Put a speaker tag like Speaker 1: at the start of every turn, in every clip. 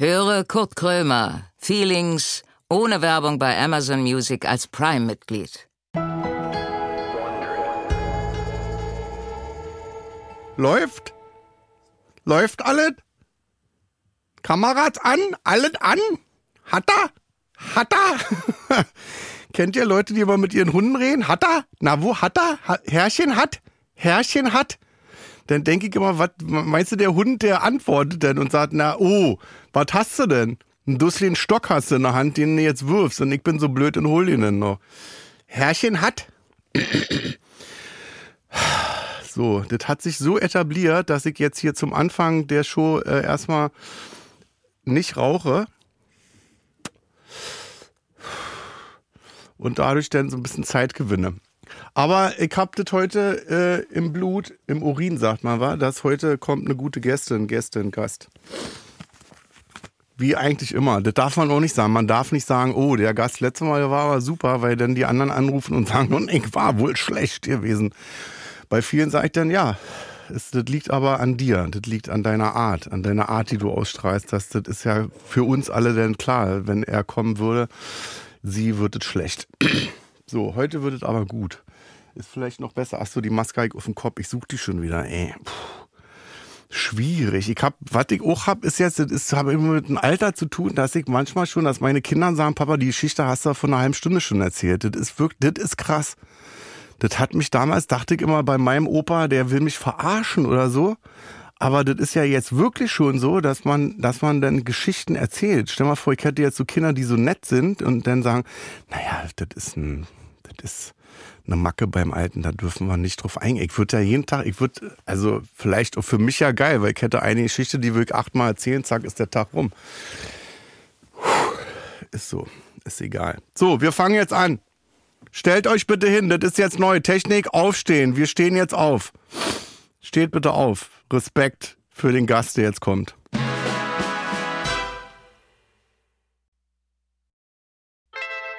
Speaker 1: Höre Kurt Krömer, Feelings, ohne Werbung bei Amazon Music als Prime-Mitglied.
Speaker 2: Läuft? Läuft alles? Kameras an? Alles an? Hat er? Hat er? Kennt ihr Leute, die immer mit ihren Hunden reden? Hat er? Na, wo hat er? Herrchen hat? Herrchen hat? Dann denke ich immer, was meinst du, der Hund, der antwortet denn und sagt, na, oh, was hast du denn? Einen dusseligen Stock hast du in der Hand, den du jetzt wirfst und ich bin so blöd und hol ihn dann noch. Herrchen hat? So, das hat sich so etabliert, dass ich jetzt hier zum Anfang der Show äh, erstmal nicht rauche. Und dadurch dann so ein bisschen Zeit gewinne. Aber ich hab das heute äh, im Blut, im Urin, sagt man, war, dass heute kommt eine gute Gästin, Gästin, Gast. Wie eigentlich immer. Das darf man auch nicht sagen. Man darf nicht sagen, oh, der Gast letztes Mal war aber super, weil dann die anderen anrufen und sagen, und ich war wohl schlecht gewesen. Bei vielen sage ich dann, ja, es, das liegt aber an dir, das liegt an deiner Art, an deiner Art, die du ausstrahlst. Das, das ist ja für uns alle dann klar, wenn er kommen würde, sie wird es schlecht. So, heute wird es aber gut. Ist vielleicht noch besser. Achso, die Maske auf dem Kopf, ich suche die schon wieder, ey. Puh. Schwierig. Ich hab, was ich auch hab, ist jetzt, das habe immer mit dem Alter zu tun, dass ich manchmal schon, dass meine Kinder sagen, Papa, die Geschichte hast du vor einer halben Stunde schon erzählt. Das ist wirklich, das ist krass. Das hat mich damals, dachte ich immer bei meinem Opa, der will mich verarschen oder so. Aber das ist ja jetzt wirklich schon so, dass man, dass man dann Geschichten erzählt. Stell mal vor, ich hätte jetzt so Kinder, die so nett sind und dann sagen, naja, das ist ein, das ist eine Macke beim Alten, da dürfen wir nicht drauf eingehen. Ich würde ja jeden Tag, ich würde, also vielleicht auch für mich ja geil, weil ich hätte eine Geschichte, die will ich achtmal erzählen, zack, ist der Tag rum. Ist so, ist egal. So, wir fangen jetzt an. Stellt euch bitte hin, das ist jetzt neu. Technik, aufstehen. Wir stehen jetzt auf. Steht bitte auf. Respekt für den Gast, der jetzt kommt.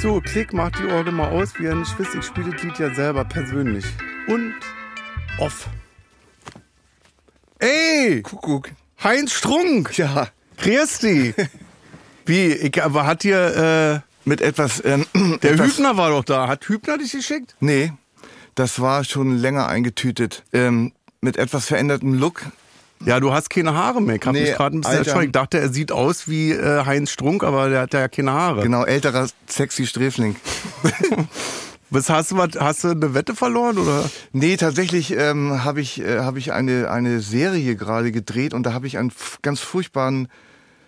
Speaker 2: So, Klick macht die Orgel mal aus, wie er nicht wisst, ich spiele das Lied ja selber persönlich. Und off. Ey!
Speaker 3: Kuckuck.
Speaker 2: Heinz Strunk!
Speaker 3: Ja,
Speaker 2: Christi! Wie, ich, aber hat dir,
Speaker 3: mit etwas. Ähm,
Speaker 2: äh, der
Speaker 3: etwas,
Speaker 2: Hübner war doch da. Hat Hübner dich geschickt?
Speaker 3: Nee, das war schon länger eingetütet. Ähm, mit etwas verändertem Look.
Speaker 2: Ja, du hast keine Haare mehr. Ich hab
Speaker 3: Nee,
Speaker 2: mich gerade ein bisschen
Speaker 3: Alter.
Speaker 2: erschrocken. Ich dachte, er sieht aus wie äh, Heinz Strunk, aber der hat ja keine Haare.
Speaker 3: Genau, älterer, sexy Sträfling.
Speaker 2: Was hast du, was, hast du eine Wette verloren oder?
Speaker 3: Nee, tatsächlich ähm, habe ich, äh, hab ich eine, eine Serie gerade gedreht und da habe ich einen ganz furchtbaren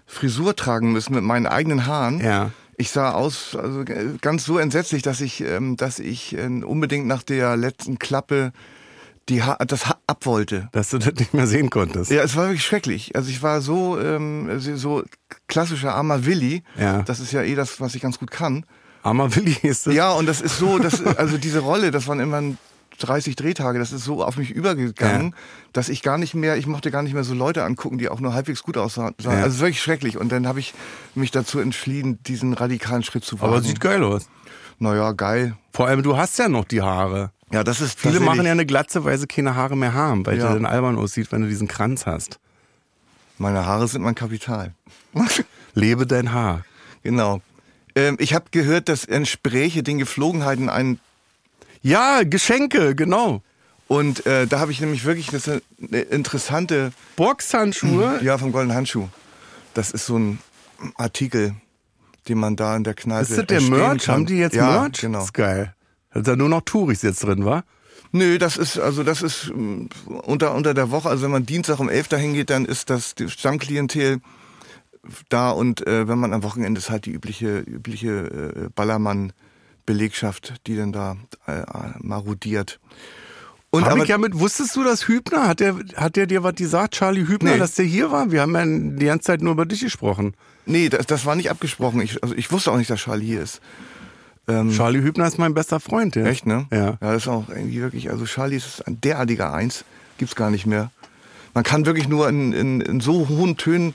Speaker 3: Frisur tragen müssen mit meinen eigenen Haaren.
Speaker 2: Ja.
Speaker 3: Ich sah aus also, äh, ganz so entsetzlich, dass ich, ähm, dass ich äh, unbedingt nach der letzten Klappe die ha das ha ab wollte.
Speaker 2: Dass du das nicht mehr sehen konntest.
Speaker 3: Ja, es war wirklich schrecklich. Also ich war so, ähm, so klassischer armer Willi.
Speaker 2: Ja.
Speaker 3: Das ist ja eh das, was ich ganz gut kann.
Speaker 2: Armer Willi ist das.
Speaker 3: Ja, und das ist so, das, also diese Rolle, das waren immer 30 Drehtage, das ist so auf mich übergegangen, dass ich gar nicht mehr, ich mochte gar nicht mehr so Leute angucken, die auch nur halbwegs gut aussahen.
Speaker 2: Ja.
Speaker 3: Also wirklich schrecklich. Und dann habe ich mich dazu entschieden, diesen radikalen Schritt zu wagen.
Speaker 2: Aber sieht geil aus.
Speaker 3: Naja, geil.
Speaker 2: Vor allem, du hast ja noch die Haare.
Speaker 3: Ja, das ist
Speaker 2: Viele machen ja eine Glatze, weil sie keine Haare mehr haben, weil
Speaker 3: Ja.
Speaker 2: der dann albern aussieht, wenn du diesen Kranz hast.
Speaker 3: Meine Haare sind mein Kapital.
Speaker 2: Lebe dein Haar.
Speaker 3: genau. Ähm, ich habe gehört, dass Entspräche den Geflogenheiten ein
Speaker 2: Ja, Geschenke, genau.
Speaker 3: Und äh, da habe ich nämlich wirklich das ist eine interessante,
Speaker 2: Boxhandschuhe.
Speaker 3: ja, vom Goldenen Handschuh. Das ist so ein Artikel, den man da in der Kneipe
Speaker 2: Ist das der Merch?
Speaker 3: kann.
Speaker 2: Haben die jetzt
Speaker 3: ja,
Speaker 2: Merch?
Speaker 3: genau.
Speaker 2: ist geil. Da ist ja nur noch Touris jetzt drin, wa?
Speaker 3: Nö, das ist, also das ist mm, unter, unter der Woche, also wenn man Dienstag um 11 dahin geht, dann ist das die Stammklientel da und äh, wenn man am Wochenende ist halt die übliche, übliche äh, Ballermann-Belegschaft, die dann da äh, marodiert. Und
Speaker 2: Hab
Speaker 3: aber,
Speaker 2: ich ja mit, wusstest du das Hübner? Hat der, hat der dir was gesagt, Charlie Hübner,
Speaker 3: Nee.
Speaker 2: dass der hier war? Wir haben ja die ganze Zeit nur über dich gesprochen.
Speaker 3: nee, das, das war nicht abgesprochen. Ich, also ich wusste auch nicht, dass Charlie hier ist. Ähm,
Speaker 2: Charlie Hübner ist mein bester Freund. Ja.
Speaker 3: Echt, ne?
Speaker 2: Ja.
Speaker 3: Ja, das ist auch irgendwie wirklich, also Charlie ist ein derartiger Eins, gibt's gar nicht mehr. Man kann wirklich nur in, in, in so hohen Tönen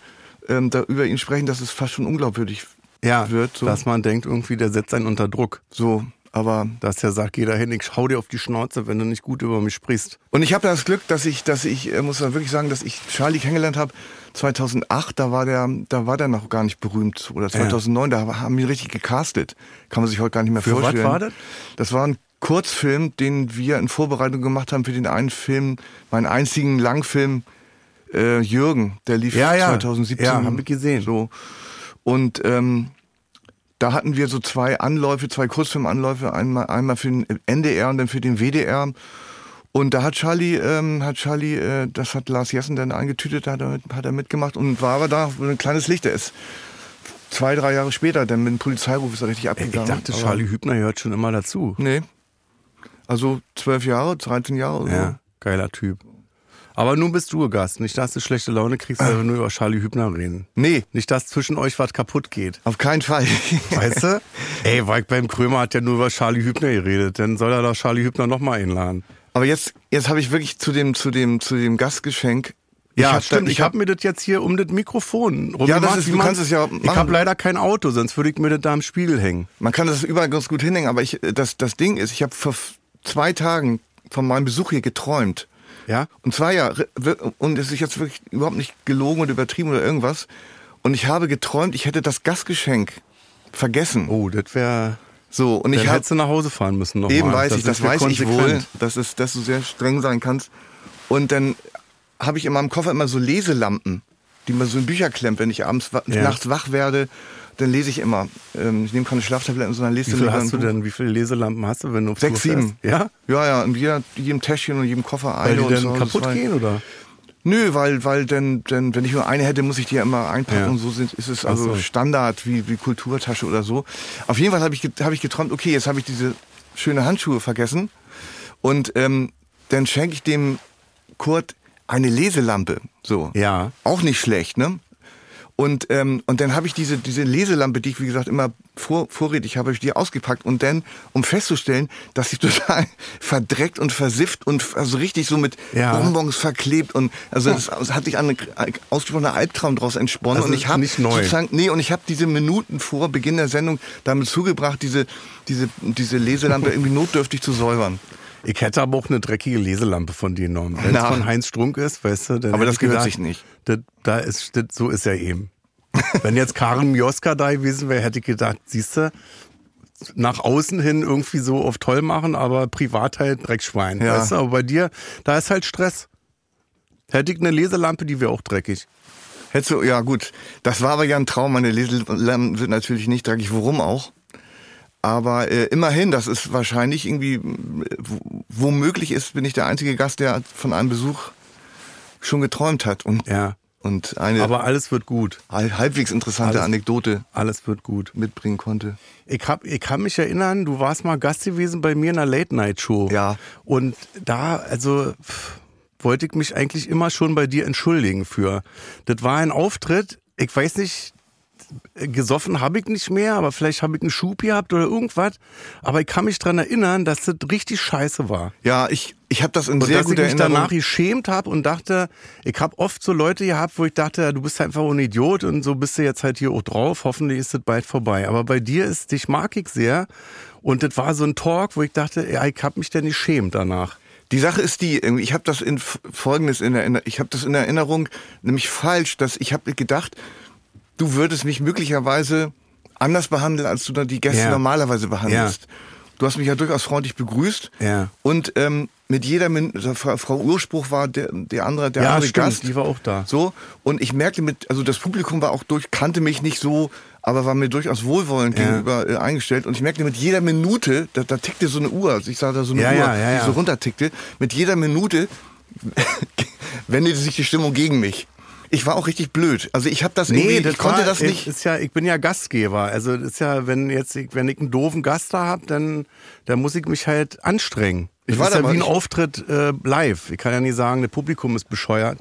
Speaker 3: ähm, da über ihn sprechen, dass es fast schon unglaubwürdig
Speaker 2: Ja,
Speaker 3: wird. So.
Speaker 2: dass man denkt, irgendwie, der setzt einen unter Druck.
Speaker 3: so, aber
Speaker 2: Dass der sagt, geh da hin, ich hau dir auf die Schnauze, wenn du nicht gut über mich sprichst.
Speaker 3: Und ich habe das Glück, dass ich, dass ich, äh, muss man wirklich sagen, dass ich Charlie kennengelernt habe 2008. Da war der, da war der noch gar nicht berühmt oder 2009. Da haben wir richtig gecastet. Kann man sich heute gar nicht mehr
Speaker 2: Für was
Speaker 3: vorstellen.
Speaker 2: war das?
Speaker 3: Das war ein Kurzfilm, den wir in Vorbereitung gemacht haben für den einen Film, meinen einzigen Langfilm äh, Jürgen. Der lief
Speaker 2: Ja, ja.
Speaker 3: 2017.
Speaker 2: Ja, hab ich gesehen.
Speaker 3: So und ähm, da hatten wir so zwei Anläufe, zwei Kurzfilmanläufe, einmal, einmal für den NDR und dann für den WDR. Und da hat Charlie, ähm, hat Charlie, äh, das hat Lars Jessen dann eingetütet, da hat er, hat er mitgemacht und war aber da ein kleines Licht. Ist zwei, drei Jahre später, dann mit dem Polizeiruf ist er richtig
Speaker 2: Ich
Speaker 3: abgegangen.
Speaker 2: dachte,
Speaker 3: Aber-
Speaker 2: Charlie Hübner gehört schon immer dazu.
Speaker 3: Nee. Also zwölf Jahre, 13 Jahre oder so.
Speaker 2: Ja, geiler Typ. Aber nun bist du Gast. Nicht, dass du schlechte Laune kriegst, weil wir nur über Charlie Hübner reden.
Speaker 3: Nee,
Speaker 2: Nicht, dass zwischen euch was kaputt geht.
Speaker 3: auf keinen Fall.
Speaker 2: Weißt du? Ey, Walk beim Krömer hat ja nur über Charlie Hübner geredet. Dann soll er doch Charlie Hübner nochmal einladen.
Speaker 3: Aber jetzt, jetzt habe ich wirklich zu dem, zu dem, zu dem Gastgeschenk.
Speaker 2: Ja,
Speaker 3: hab
Speaker 2: stimmt.
Speaker 3: dann-
Speaker 2: ich habe mir das jetzt hier um das Mikrofon rum
Speaker 3: Ja, das
Speaker 2: gemacht,
Speaker 3: ist- du
Speaker 2: man-
Speaker 3: kannst es ja
Speaker 2: Ich
Speaker 3: machen.
Speaker 2: habe leider kein Auto, sonst würde ich mir das da am Spiegel hängen.
Speaker 3: Man kann das überall ganz gut hinhängen, aber ich, das, das Ding ist, ich habe vor zwei Tagen von meinem Besuch hier geträumt.
Speaker 2: Ja?
Speaker 3: Und zwar ja, und es ist jetzt wirklich überhaupt nicht gelogen oder übertrieben oder irgendwas. Und ich habe geträumt, ich hätte das Gastgeschenk vergessen.
Speaker 2: Oh, das wäre.
Speaker 3: So, und ich
Speaker 2: du nach Hause fahren müssen nochmal.
Speaker 3: Eben weiß ich, das weiß ich wohl,
Speaker 2: konsequent.
Speaker 3: dass, es, dass du sehr streng sein kannst. Und dann habe ich in meinem Koffer immer so Leselampen, die man so in Bücher klemmt, wenn ich abends
Speaker 2: Ja.
Speaker 3: nachts wach werde, dann lese ich immer. Ähm, ich nehme keine Schlaftabletten, sondern lese
Speaker 2: Wie viel hast du denn? Wie viele Leselampen hast du, wenn du
Speaker 3: Sechs, sieben.
Speaker 2: Ja?
Speaker 3: Ja, ja, in jeder, jedem Täschchen und jedem Koffer
Speaker 2: Weil
Speaker 3: eine
Speaker 2: die
Speaker 3: und
Speaker 2: dann
Speaker 3: so.
Speaker 2: Kaputt gehen, oder?
Speaker 3: Nö, weil, weil denn, denn, wenn ich nur eine hätte, muss ich die ja immer einpacken
Speaker 2: Ja.
Speaker 3: und so sind, ist es also
Speaker 2: so.
Speaker 3: Standard wie, wie Kulturtasche oder so. Auf jeden Fall habe ich, hab ich geträumt, okay, jetzt habe ich diese schöne Handschuhe vergessen und ähm, dann schenke ich dem Kurt eine Leselampe. So.
Speaker 2: Ja.
Speaker 3: Auch nicht schlecht, ne? Und, ähm, und dann habe ich diese, diese Leselampe, die ich, wie gesagt, immer vor, vorrätig habe, ich die ausgepackt und dann, um festzustellen, dass sie total verdreckt und versifft und also richtig so mit
Speaker 2: Ja.
Speaker 3: Bonbons verklebt und also das, das hat sich ein ausgesprochener Albtraum daraus entsponnen
Speaker 2: Also
Speaker 3: und ich habe sozusagen nee und ich habe diese Minuten vor Beginn der Sendung damit zugebracht diese diese diese Leselampe irgendwie notdürftig zu säubern.
Speaker 2: Ich hätte aber auch eine dreckige Leselampe von dir genommen. Wenn es von Heinz Strunk ist, weißt du, dann
Speaker 3: Aber das gehört
Speaker 2: gedacht,
Speaker 3: sich nicht.
Speaker 2: Das, da ist, das, so ist er eben. Wenn jetzt Karin Mioska da gewesen wäre, hätte ich gedacht, siehst du, nach außen hin irgendwie so auf toll machen, aber privat halt Dreckschwein.
Speaker 3: Ja.
Speaker 2: Weißt du, aber bei dir, da ist halt Stress. Hätte ich eine Leselampe, die wäre auch dreckig.
Speaker 3: Hättest du, ja gut, das war aber ja ein Traum. Meine Leselampen sind natürlich nicht dreckig, warum auch. Aber äh, immerhin, das ist wahrscheinlich irgendwie, äh, wo- womöglich ist, bin ich der einzige Gast, der von einem Besuch schon geträumt hat und,
Speaker 2: Ja.
Speaker 3: und eine
Speaker 2: Aber alles wird gut.
Speaker 3: hal- halbwegs interessante
Speaker 2: Alles-
Speaker 3: Anekdote
Speaker 2: Alles wird gut.
Speaker 3: mitbringen konnte.
Speaker 2: Ich, hab, ich kann mich erinnern, du warst mal Gast gewesen bei mir in einer Late-Night-Show.
Speaker 3: Ja.
Speaker 2: Und da, also, pff, wollte ich mich eigentlich immer schon bei dir entschuldigen für. Das war ein Auftritt, ich weiß nicht, gesoffen habe ich nicht mehr, aber vielleicht habe ich einen Schub gehabt oder irgendwas. Aber ich kann mich dran erinnern, dass das richtig scheiße war.
Speaker 3: Ja, ich, ich habe das in
Speaker 2: Und
Speaker 3: sehr
Speaker 2: dass ich
Speaker 3: guter
Speaker 2: mich
Speaker 3: Erinnerung.
Speaker 2: danach geschämt habe und dachte, ich habe oft so Leute gehabt, wo ich dachte, du bist einfach ein Idiot und so bist du jetzt halt hier auch drauf. Hoffentlich ist das bald vorbei. Aber bei dir ist, dich mag ich sehr. Und das war so ein Talk, wo ich dachte, ja, ich habe mich denn geschämt danach.
Speaker 3: Die Sache ist die, ich habe das in Folgendes in Erinnerung, ich habe das in Erinnerung, nämlich falsch, dass ich habe gedacht, du würdest mich möglicherweise anders behandeln, als du da die Gäste
Speaker 2: Ja.
Speaker 3: normalerweise behandelst. Du hast mich ja durchaus freundlich begrüßt.
Speaker 2: Ja.
Speaker 3: Und ähm, mit jeder Min also Frau, Urspruch war der, der andere, der
Speaker 2: Ja,
Speaker 3: andere
Speaker 2: stimmt,
Speaker 3: Gast.
Speaker 2: die war auch da.
Speaker 3: So. Und ich merkte mit, also das Publikum war auch durch, kannte mich nicht so, aber war mir durchaus wohlwollend
Speaker 2: Ja.
Speaker 3: gegenüber äh, eingestellt. Und ich merkte mit jeder Minute, da, da tickte so eine Uhr, also ich sah da so eine
Speaker 2: Ja,
Speaker 3: Uhr,
Speaker 2: ja, ja,
Speaker 3: die
Speaker 2: ja.
Speaker 3: so runtertickte. Mit jeder Minute wendete sich die Stimmung gegen mich. Ich war auch richtig blöd. Also ich habe das irgendwie, ich konnte
Speaker 2: war-
Speaker 3: das nicht.
Speaker 2: Ist ja, ich bin ja Gastgeber. Also das ist ja, wenn jetzt, ich- wenn ich einen doofen Gast da hab, dann, dann muss ich mich halt anstrengen. Ich
Speaker 3: Ich
Speaker 2: war ist ja wie ein Auftritt äh, live. Ich kann ja nicht sagen, das Publikum ist bescheuert.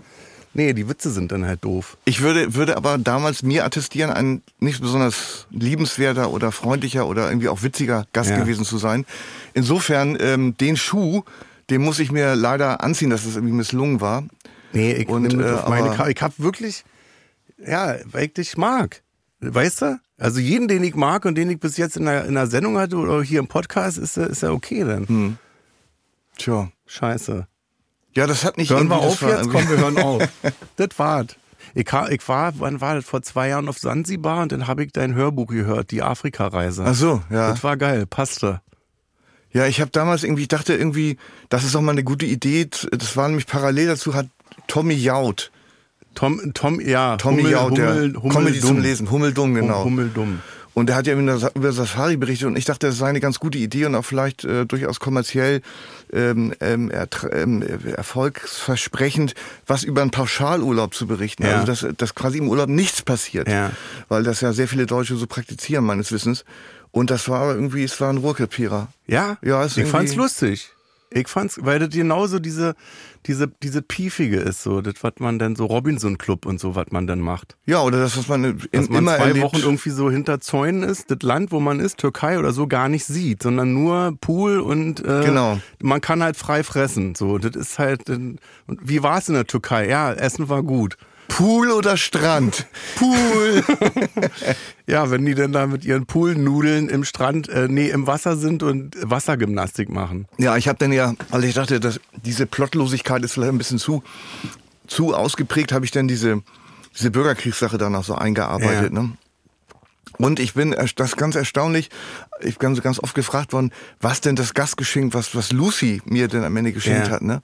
Speaker 2: Nee, die Witze sind dann halt doof.
Speaker 3: Ich würde, würde aber damals mir attestieren, ein nicht besonders liebenswerter oder freundlicher oder irgendwie auch witziger Gast
Speaker 2: Ja.
Speaker 3: gewesen zu sein. Insofern, ähm, den Schuh, den muss ich mir leider anziehen, dass es irgendwie misslungen war.
Speaker 2: Nee, ich
Speaker 3: Und, äh,
Speaker 2: meine
Speaker 3: aber-
Speaker 2: Ka Ich hab wirklich, ja, weil ich dich mag. Weißt du? Also jeden, den ich mag und den ich bis jetzt in der, in der Sendung hatte oder hier im Podcast, ist, ist ja okay dann.
Speaker 3: Hm. Tja.
Speaker 2: Scheiße.
Speaker 3: Ja, das hat nicht
Speaker 2: Hören wir auf
Speaker 3: war
Speaker 2: jetzt? Komm, wir hören auf. das war's. Ich, ich war, wann war das? Vor zwei Jahren auf Sansibar und dann habe ich dein Hörbuch gehört, die Afrika-Reise.
Speaker 3: Ach so, ja.
Speaker 2: Das war geil, passte.
Speaker 3: Ja, ich habe damals irgendwie, ich dachte irgendwie, das ist doch mal eine gute Idee. Das war nämlich parallel dazu, hat Tommy Jaud,
Speaker 2: Tom, Tom, ja,
Speaker 3: Tommy
Speaker 2: Hummel,
Speaker 3: Jaud, der
Speaker 2: Hummel, Hummel
Speaker 3: Comedy
Speaker 2: dumm.
Speaker 3: zum Lesen, Hummeldumm, genau.
Speaker 2: Hummel dumm.
Speaker 3: Und er hat ja über Safari berichtet und ich dachte, das sei eine ganz gute Idee und auch vielleicht äh, durchaus kommerziell ähm, ähm, äh, erfolgsversprechend, was über einen Pauschalurlaub zu berichten.
Speaker 2: Ja.
Speaker 3: Also dass, dass quasi im Urlaub nichts passiert.
Speaker 2: Ja.
Speaker 3: Weil das ja sehr viele Deutsche so praktizieren, meines Wissens. Und das war aber irgendwie, es war ein Ruhrkrepierer.
Speaker 2: Ja,
Speaker 3: Ja, ist
Speaker 2: ich fand's lustig. Ich fand's, weil das genauso diese, diese, diese Piefige ist, so, das, was man dann so Robinson Club und so, was man dann macht.
Speaker 3: Ja, oder das, was man in,
Speaker 2: Dass man
Speaker 3: immer
Speaker 2: zwei
Speaker 3: erlebt.
Speaker 2: Wochen irgendwie so hinter Zäunen ist, das Land, wo man ist, Türkei oder so, gar nicht sieht, sondern nur Pool und äh,
Speaker 3: Genau.
Speaker 2: man kann halt frei fressen. So, das ist halt. äh, Und wie war's in der Türkei? Ja, Essen war gut.
Speaker 3: Pool oder Strand?
Speaker 2: Pool. ja, wenn die denn da mit ihren Poolnudeln im Strand, äh, nee, im Wasser sind und Wassergymnastik machen.
Speaker 3: Ja, ich habe dann ja, also ich dachte, dass diese Plottlosigkeit ist vielleicht ein bisschen zu, zu ausgeprägt, habe ich dann diese, diese Bürgerkriegssache danach so eingearbeitet.
Speaker 2: Ja.
Speaker 3: Ne? Und ich bin, das ganz erstaunlich, ich bin so ganz oft gefragt worden, was denn das Gastgeschenk, was, was Lucy mir denn am Ende geschenkt
Speaker 2: Ja.
Speaker 3: hat. Ne?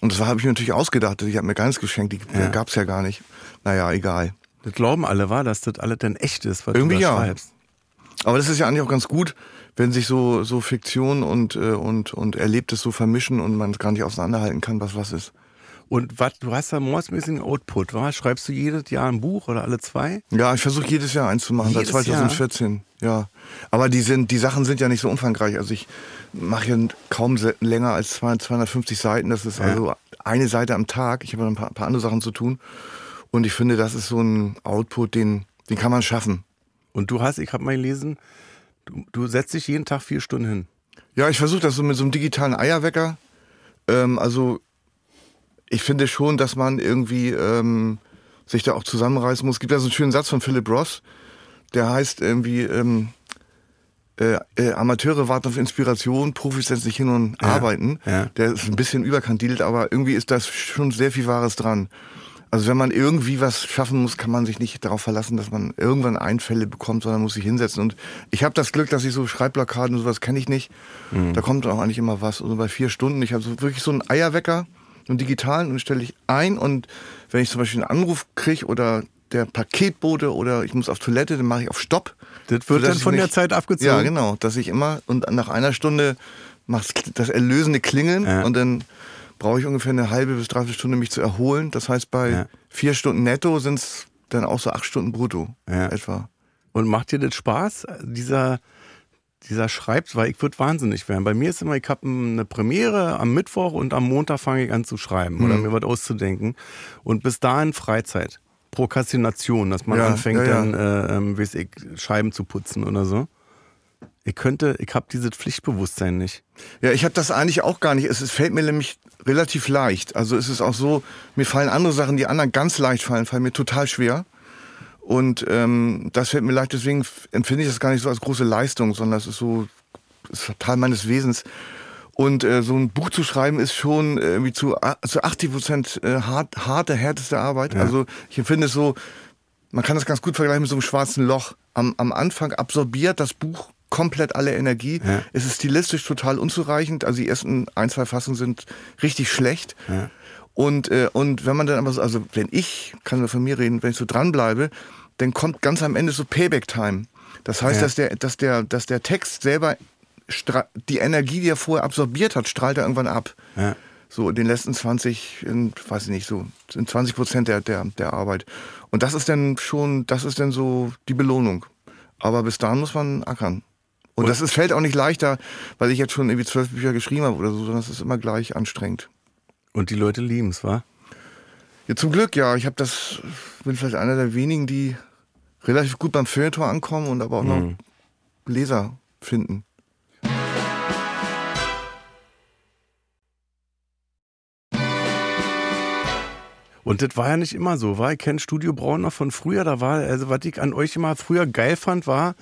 Speaker 3: Und das habe ich mir natürlich ausgedacht, ich habe mir gar nichts geschenkt, die
Speaker 2: Ja.
Speaker 3: gab's ja gar nicht. Naja, egal.
Speaker 2: Das glauben alle, war, dass das alles dann echt ist, was
Speaker 3: Irgendwie
Speaker 2: du da
Speaker 3: ja.
Speaker 2: schreibst.
Speaker 3: Aber das ist ja eigentlich auch ganz gut, wenn sich so, so Fiktion und, äh, und, und Erlebtes so vermischen und man gar nicht auseinanderhalten kann, was was ist.
Speaker 2: Und was, du hast da mordsmäßigen Output, wa? Schreibst du jedes Jahr ein Buch oder alle zwei?
Speaker 3: Ja, ich versuche jedes Jahr eins zu machen,
Speaker 2: Jedes
Speaker 3: seit 2014. Ja. Aber die sind, die Sachen sind ja nicht so umfangreich. Also ich mache ja kaum länger als 200, 250 Seiten. Das ist
Speaker 2: Ja.
Speaker 3: also eine Seite am Tag. Ich habe ein paar, paar andere Sachen zu tun. Und ich finde, das ist so ein Output, den, den kann man schaffen.
Speaker 2: Und du hast, ich habe mal gelesen, du, du setzt dich jeden Tag vier Stunden hin.
Speaker 3: Ja, ich versuche das so mit so einem digitalen Eierwecker. Ähm, also ich finde schon, dass man irgendwie ähm, sich da auch zusammenreißen muss. Es gibt ja so einen schönen Satz von Philip Ross, der heißt irgendwie, ähm, äh, äh, Amateure warten auf Inspiration, Profis setzen sich hin und
Speaker 2: Ja,
Speaker 3: arbeiten.
Speaker 2: ja.
Speaker 3: Der ist ein bisschen überkandidelt, aber irgendwie ist das schon sehr viel Wahres dran. Also wenn man irgendwie was schaffen muss, kann man sich nicht darauf verlassen, dass man irgendwann Einfälle bekommt, sondern muss sich hinsetzen. Und ich habe das Glück, dass ich so Schreibblockaden und sowas kenne ich nicht.
Speaker 2: Mhm.
Speaker 3: Da kommt auch eigentlich immer was. Also bei vier Stunden, ich habe so wirklich so einen Eierwecker, einen digitalen, und stelle ich ein. Und wenn ich zum Beispiel einen Anruf kriege oder der Paketbote oder ich muss auf Toilette, dann mache ich auf Stopp.
Speaker 2: Das wird dann von der
Speaker 3: nicht-
Speaker 2: Zeit abgezogen.
Speaker 3: Ja, genau. Dass ich immer, und nach einer Stunde macht das erlösende Klingeln
Speaker 2: Ja.
Speaker 3: und dann brauche ich ungefähr eine halbe bis dreiviertel Stunde, mich zu erholen. Das heißt, bei
Speaker 2: Ja.
Speaker 3: vier Stunden netto sind es dann auch so acht Stunden brutto
Speaker 2: Ja.
Speaker 3: etwa.
Speaker 2: Und macht dir das Spaß, dieser, dieser Schreibt, weil ich würde wahnsinnig werden. Bei mir ist immer, ich habe eine Premiere am Mittwoch und am Montag fange ich an zu schreiben oder
Speaker 3: Mhm.
Speaker 2: mir was auszudenken. Und bis dahin Freizeit. Prokrastination, dass man
Speaker 3: Ja,
Speaker 2: anfängt,
Speaker 3: ja, ja.
Speaker 2: dann, äh, ähm, weiß ich, Scheiben zu putzen oder so. Ich könnte, ich habe dieses Pflichtbewusstsein nicht.
Speaker 3: Ja, ich habe das eigentlich auch gar nicht. Es, es fällt mir nämlich relativ leicht. Also es ist auch so, mir fallen andere Sachen, die anderen ganz leicht fallen, fallen mir total schwer. Und ähm, das fällt mir leicht, deswegen empfinde ich das gar nicht so als große Leistung, sondern es ist so, es ist Teil meines Wesens. Und äh, so ein Buch zu schreiben ist schon äh, irgendwie zu, zu 80 Prozent äh, hart, harte, härteste Arbeit.
Speaker 2: Ja.
Speaker 3: Also ich empfinde es so, man kann das ganz gut vergleichen mit so einem schwarzen Loch. Am, am Anfang absorbiert das Buch komplett alle Energie.
Speaker 2: Ja.
Speaker 3: Es ist stilistisch total unzureichend. Also die ersten ein, zwei Fassungen sind richtig schlecht.
Speaker 2: Ja.
Speaker 3: Und, äh, und wenn man dann aber so, also wenn ich, kann nur von mir reden, wenn ich so dranbleibe, dann kommt ganz am Ende so Payback-Time. Das heißt,
Speaker 2: Ja.
Speaker 3: dass, der, dass, der, dass der Text selber die Energie, die er vorher absorbiert hat, strahlt er irgendwann ab.
Speaker 2: Ja.
Speaker 3: So in den letzten 20, in, weiß ich nicht, so in 20 Prozent der, der, der Arbeit. Und das ist dann schon, das ist dann so die Belohnung. Aber bis dahin muss man ackern. Und das ist, fällt auch nicht leichter, weil ich jetzt schon irgendwie zwölf Bücher geschrieben habe oder so, sondern es ist immer gleich anstrengend.
Speaker 2: Und die Leute lieben es, wa?
Speaker 3: Ja, zum Glück, ja. Ich habe das, bin vielleicht einer der wenigen, die relativ gut beim Feuilleton ankommen und aber auch noch
Speaker 2: Mhm.
Speaker 3: Leser finden.
Speaker 2: Und das war ja nicht immer so, war. Ich kenne Studio Braun noch von früher, da war, also was ich an euch immer früher geil fand, war,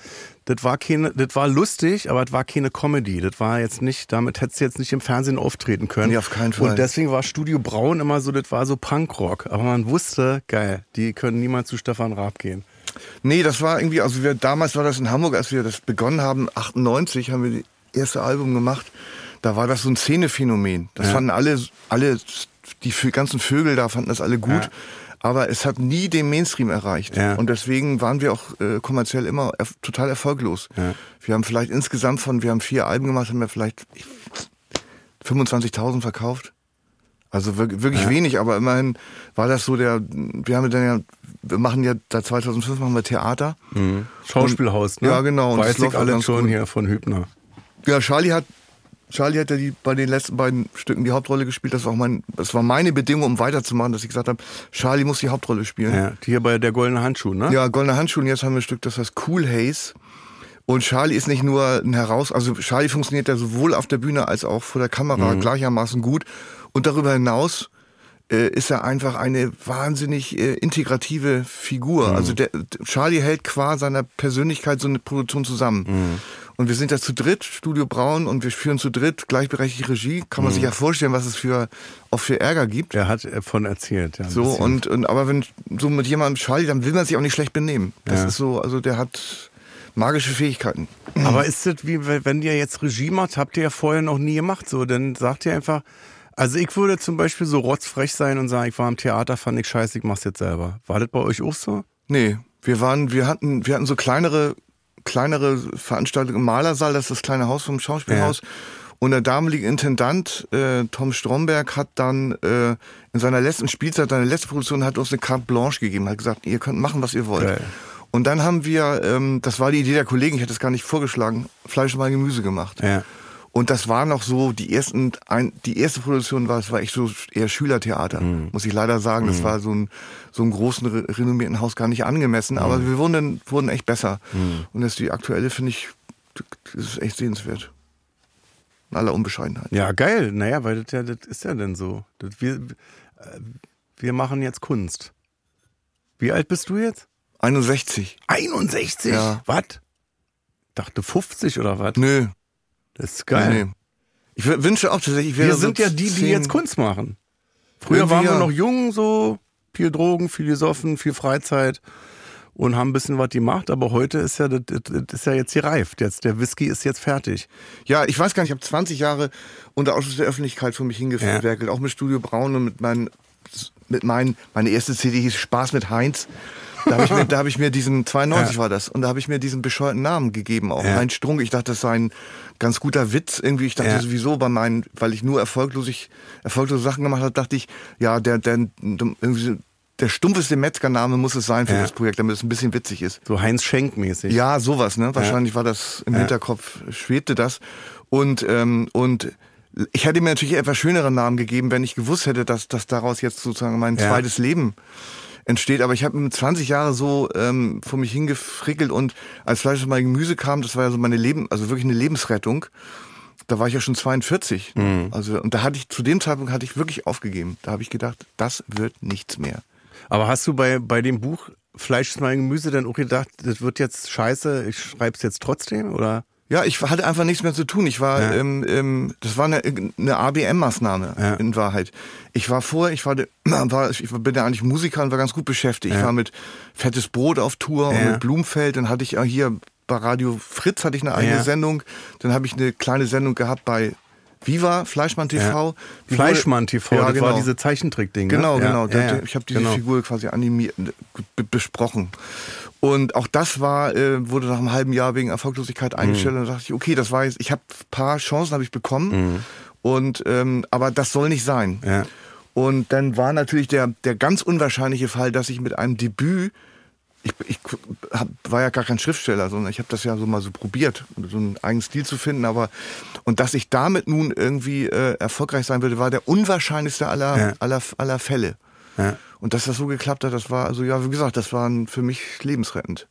Speaker 2: das war keine, das war lustig, aber das war keine Comedy. Das war jetzt nicht, damit hättest du jetzt nicht im Fernsehen auftreten können.
Speaker 3: Nee, auf keinen Fall.
Speaker 2: Und deswegen war Studio Braun immer so, das war so Punkrock. Aber man wusste, geil, die können niemals zu Stefan Raab gehen.
Speaker 3: Nee, das war irgendwie, also wir, damals war das in Hamburg, als wir das begonnen haben, 98 haben wir das erste Album gemacht. Da war das so ein Szenephänomen. Das
Speaker 2: Ja.
Speaker 3: fanden alle, alle, die ganzen Vögel da fanden das alle gut.
Speaker 2: Ja.
Speaker 3: Aber es hat nie den Mainstream erreicht.
Speaker 2: Ja.
Speaker 3: Und deswegen waren wir auch äh, kommerziell immer erf total erfolglos. Wir haben vielleicht insgesamt von, wir haben vier Alben gemacht, haben wir vielleicht 25.000 verkauft. Also wirklich, wirklich
Speaker 2: Ja.
Speaker 3: wenig, aber immerhin war das so der, wir haben dann ja, wir machen ja, seit 2005 machen wir Theater.
Speaker 2: Schauspielhaus, ne?
Speaker 3: Ja, genau, und
Speaker 2: Weiß ich alle schon
Speaker 3: gut.
Speaker 2: hier von Hübner.
Speaker 3: Ja, Charlie hat, Charlie hat ja die, bei den letzten beiden Stücken die Hauptrolle gespielt. Das war auch mein, das war meine Bedingung, um weiterzumachen, dass ich gesagt habe, Charlie muss die Hauptrolle spielen.
Speaker 2: Ja, hier bei der goldenen Handschuh, ne?
Speaker 3: Ja, Goldene Handschuhe und jetzt haben wir ein Stück, das heißt Cool Haze. Und Charlie ist nicht nur ein Heraus, also Charlie funktioniert ja sowohl auf der Bühne als auch vor der Kamera gleichermaßen gut. Und darüber hinaus ist er einfach eine wahnsinnig äh, integrative Figur. Also der, Charlie hält qua seiner Persönlichkeit so eine Produktion zusammen. Und wir sind ja zu dritt, Studio Braun, und wir führen zu dritt gleichberechtigte Regie. Kann man sich ja vorstellen, was es für auch für Ärger gibt.
Speaker 2: Der hat davon erzählt. Ja,
Speaker 3: So, und, und aber wenn so mit jemandem Charlie, dann will man sich auch nicht schlecht benehmen. Das
Speaker 2: Ja.
Speaker 3: ist so, also der hat magische Fähigkeiten.
Speaker 2: Aber ist das wie, wenn ihr jetzt Regie macht, habt ihr ja vorher noch nie gemacht, so, dann sagt ihr einfach, also ich würde zum Beispiel so rotzfrech sein und sagen, ich war im Theater, fand ich scheiße, ich mach's jetzt selber. War das bei euch auch so?
Speaker 3: Nee, wir waren, wir hatten, wir hatten so kleinere, kleinere Veranstaltungen im Malersaal, das ist das kleine Haus vom Schauspielhaus. Und der damalige Intendant, äh, Tom Stromberg, hat dann äh, in seiner letzten Spielzeit, seine letzte Produktion, hat uns eine Carte Blanche gegeben, hat gesagt, ihr könnt machen, was ihr wollt.
Speaker 2: Geil.
Speaker 3: Und dann haben wir, ähm, das war die Idee der Kollegen, ich hätte es gar nicht vorgeschlagen, Fleisch und mal Gemüse gemacht.
Speaker 2: Ja.
Speaker 3: Und das war noch so, die ersten, ein, die erste Produktion war, es war echt so eher Schülertheater,
Speaker 2: Mhm.
Speaker 3: muss ich leider sagen. Das war so ein, so einem großen, re- renommierten Haus gar nicht angemessen, aber
Speaker 2: Mhm.
Speaker 3: wir wurden, dann- wurden echt besser. Und das die aktuelle, finde ich, das ist echt sehenswert. In aller Unbescheidenheit.
Speaker 2: Ja, geil. Naja, weil das, ja, das ist ja dann so. Das, wir, äh, wir machen jetzt Kunst. Wie alt bist du jetzt?
Speaker 3: 61.
Speaker 2: 61?
Speaker 3: Ja.
Speaker 2: Was? Dachte 50 oder was?
Speaker 3: Nö.
Speaker 2: Das ist geil.
Speaker 3: Nee. Ich wünsche auch tatsächlich, ich wäre
Speaker 2: Wir sind ja die, die jetzt Kunst machen. Früher waren wir
Speaker 3: ja.
Speaker 2: noch jung, so viel Drogen, viel gesoffen, viel Freizeit und haben ein bisschen was gemacht. Aber heute ist ja das, ist ja jetzt gereift. Jetzt der Whisky ist jetzt fertig.
Speaker 3: Ja, ich weiß gar nicht, ich habe 20 Jahre unter Ausschluss der Öffentlichkeit für mich hingewerkelt, auch mit Studio Braun und mit meinen, mit meinen, meine erste CD hieß Spaß mit Heinz. Da habe ich, mir- da hab ich mir diesen, 92
Speaker 2: Ja.
Speaker 3: war das, und da habe ich mir diesen bescheuerten Namen gegeben, auch
Speaker 2: Ja.
Speaker 3: Heinz Strunk. Ich dachte, das sei ein ganz guter Witz irgendwie. Ich dachte
Speaker 2: Ja.
Speaker 3: sowieso bei meinen, weil ich nur erfolglos, erfolglose Sachen gemacht habe, dachte ich, ja, der, der, irgendwie, der stumpfeste Metzgername muss es sein für
Speaker 2: Ja.
Speaker 3: das Projekt, damit es ein bisschen witzig ist.
Speaker 2: So Heinz Schenk mäßig.
Speaker 3: Ja, sowas, ne? Wahrscheinlich war das im
Speaker 2: Ja.
Speaker 3: Hinterkopf, schwebte das. Und, ähm, und ich hätte mir natürlich etwas schöneren Namen gegeben, wenn ich gewusst hätte, dass, dass daraus jetzt sozusagen mein
Speaker 2: Ja.
Speaker 3: zweites Leben entsteht. Aber ich habe mit 20 Jahre so ähm, vor mich hingefrickelt und als Fleisch und mal Gemüse kam, das war ja so meine Leben, also wirklich eine Lebensrettung. Da war ich ja schon 42.
Speaker 2: Mhm.
Speaker 3: Also, und da hatte ich, zu dem Zeitpunkt hatte ich wirklich aufgegeben. Da habe ich gedacht, das wird nichts mehr.
Speaker 2: Aber hast du bei, bei dem Buch Fleisch ist mein Gemüse dann auch gedacht, das wird jetzt scheiße, ich schreib's jetzt trotzdem? Oder?
Speaker 3: Ja, ich hatte einfach nichts mehr zu tun. Ich war,
Speaker 2: Ja.
Speaker 3: ähm, ähm, das war eine, eine ABM-Maßnahme
Speaker 2: Ja.
Speaker 3: in Wahrheit. Ich war vorher, ich war, war, ich bin ja eigentlich Musiker und war ganz gut beschäftigt. Ich
Speaker 2: Ja.
Speaker 3: war mit Fettes Brot auf Tour und mit Blumfeld. Dann hatte ich auch hier bei Radio Fritz hatte ich eine eigene. Sendung. Dann habe ich eine kleine Sendung gehabt bei Viva, Fleischmann TV. Die
Speaker 2: Fleischmann TV,
Speaker 3: ja,
Speaker 2: das
Speaker 3: genau.
Speaker 2: war diese Zeichentrick-Ding.
Speaker 3: Genau,
Speaker 2: ne? Ja,
Speaker 3: genau.
Speaker 2: ja, ja.
Speaker 3: Ich habe diese
Speaker 2: genau.
Speaker 3: Figur quasi animiert, be besprochen. Und auch das war, äh, wurde nach einem halben Jahr wegen Erfolglosigkeit eingestellt. Und dann dachte ich, okay, das war jetzt, ich habe ein paar Chancen habe ich bekommen. Und ähm, aber das soll nicht sein.
Speaker 2: Ja.
Speaker 3: Und dann war natürlich der, der ganz unwahrscheinliche Fall, dass ich mit einem Debüt ich, ich hab, war ja gar kein Schriftsteller, sondern ich habe das ja so mal so probiert, so einen eigenen Stil zu finden. Aber und dass ich damit nun irgendwie äh, erfolgreich sein würde, war der unwahrscheinlichste aller,
Speaker 2: Ja.
Speaker 3: aller, aller Fälle.
Speaker 2: Ja.
Speaker 3: Und dass das so geklappt hat, das war, also ja, wie gesagt, das war für mich lebensrettend.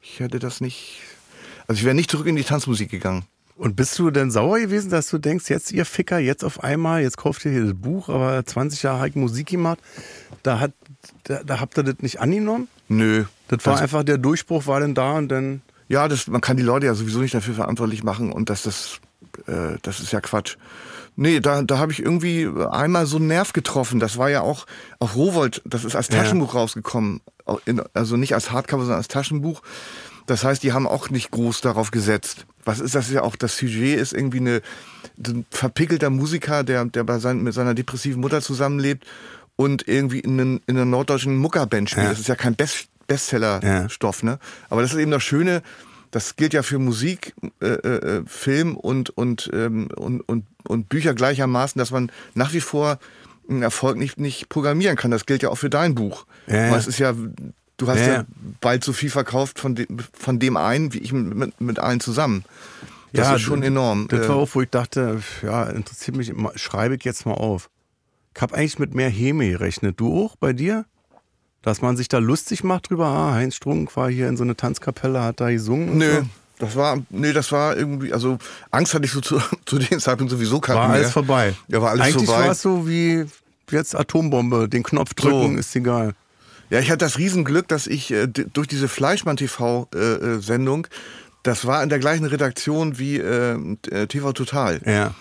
Speaker 3: Ich hätte das nicht, also ich wäre nicht zurück in die Tanzmusik gegangen.
Speaker 2: Und bist du denn sauer gewesen, dass du denkst, jetzt ihr Ficker, jetzt auf einmal, jetzt kauft ihr hier das Buch, aber 20 Jahre Musik gemacht, da, hat, da, da habt ihr das nicht angenommen?
Speaker 3: Nö.
Speaker 2: Das war
Speaker 3: Das-
Speaker 2: einfach, der Durchbruch war denn da und dann,
Speaker 3: Ja, das, man kann die Leute ja sowieso nicht dafür verantwortlich machen und das, das, äh, das ist ja Quatsch. Nee, da, da habe ich irgendwie einmal so einen Nerv getroffen. Das war ja auch auf Rowold, das ist als
Speaker 2: Ja.
Speaker 3: Taschenbuch rausgekommen. Auch In, also nicht als Hardcover, sondern als Taschenbuch. Das heißt, die haben auch nicht groß darauf gesetzt. Was ist das ja auch? Das Sujet ist irgendwie eine, ein verpickelter Musiker, der, der bei sein, mit seiner depressiven Mutter zusammenlebt und irgendwie in, einen, in einer norddeutschen Muckerband spielt.
Speaker 2: Ja.
Speaker 3: Das ist ja kein Best, Bestseller-Stoff, ne? Aber das ist eben das Schöne, das gilt ja für Musik, äh, äh, Film und, und, ähm, und, und, und Bücher gleichermaßen, dass man nach wie vor einen Erfolg nicht, nicht programmieren kann. Das gilt ja auch für dein Buch.
Speaker 2: Ja, ja.
Speaker 3: Es ist ja, du hast
Speaker 2: Ja,
Speaker 3: ja,
Speaker 2: ja.
Speaker 3: bald so viel verkauft von, dem von dem einen, wie ich mit, mit, mit allen zusammen. Das ist schon enorm.
Speaker 2: Das
Speaker 3: Äh,
Speaker 2: war auch, wo ich dachte, ja, interessiert mich, schreibe ich jetzt mal auf. Ich habe eigentlich mit mehr Häme gerechnet. Du auch bei dir? Dass man sich da lustig macht drüber, ah, Heinz Strunk war hier in so eine Tanzkapelle, hat da gesungen.
Speaker 3: Nö,
Speaker 2: So.
Speaker 3: das war, nee, das war irgendwie, also Angst hatte ich so zu, zu dem Zeitpunkt sowieso keinen
Speaker 2: War
Speaker 3: mehr.
Speaker 2: alles vorbei.
Speaker 3: Ja, war alles
Speaker 2: Eigentlich
Speaker 3: vorbei.
Speaker 2: war es so wie jetzt Atombombe, den Knopf drücken,
Speaker 3: So.
Speaker 2: ist egal.
Speaker 3: Ja, ich hatte das Riesenglück, dass ich äh, durch diese Fleischmann-TV-Sendung, das war in der gleichen Redaktion wie äh, äh, TV Total.
Speaker 2: Ja.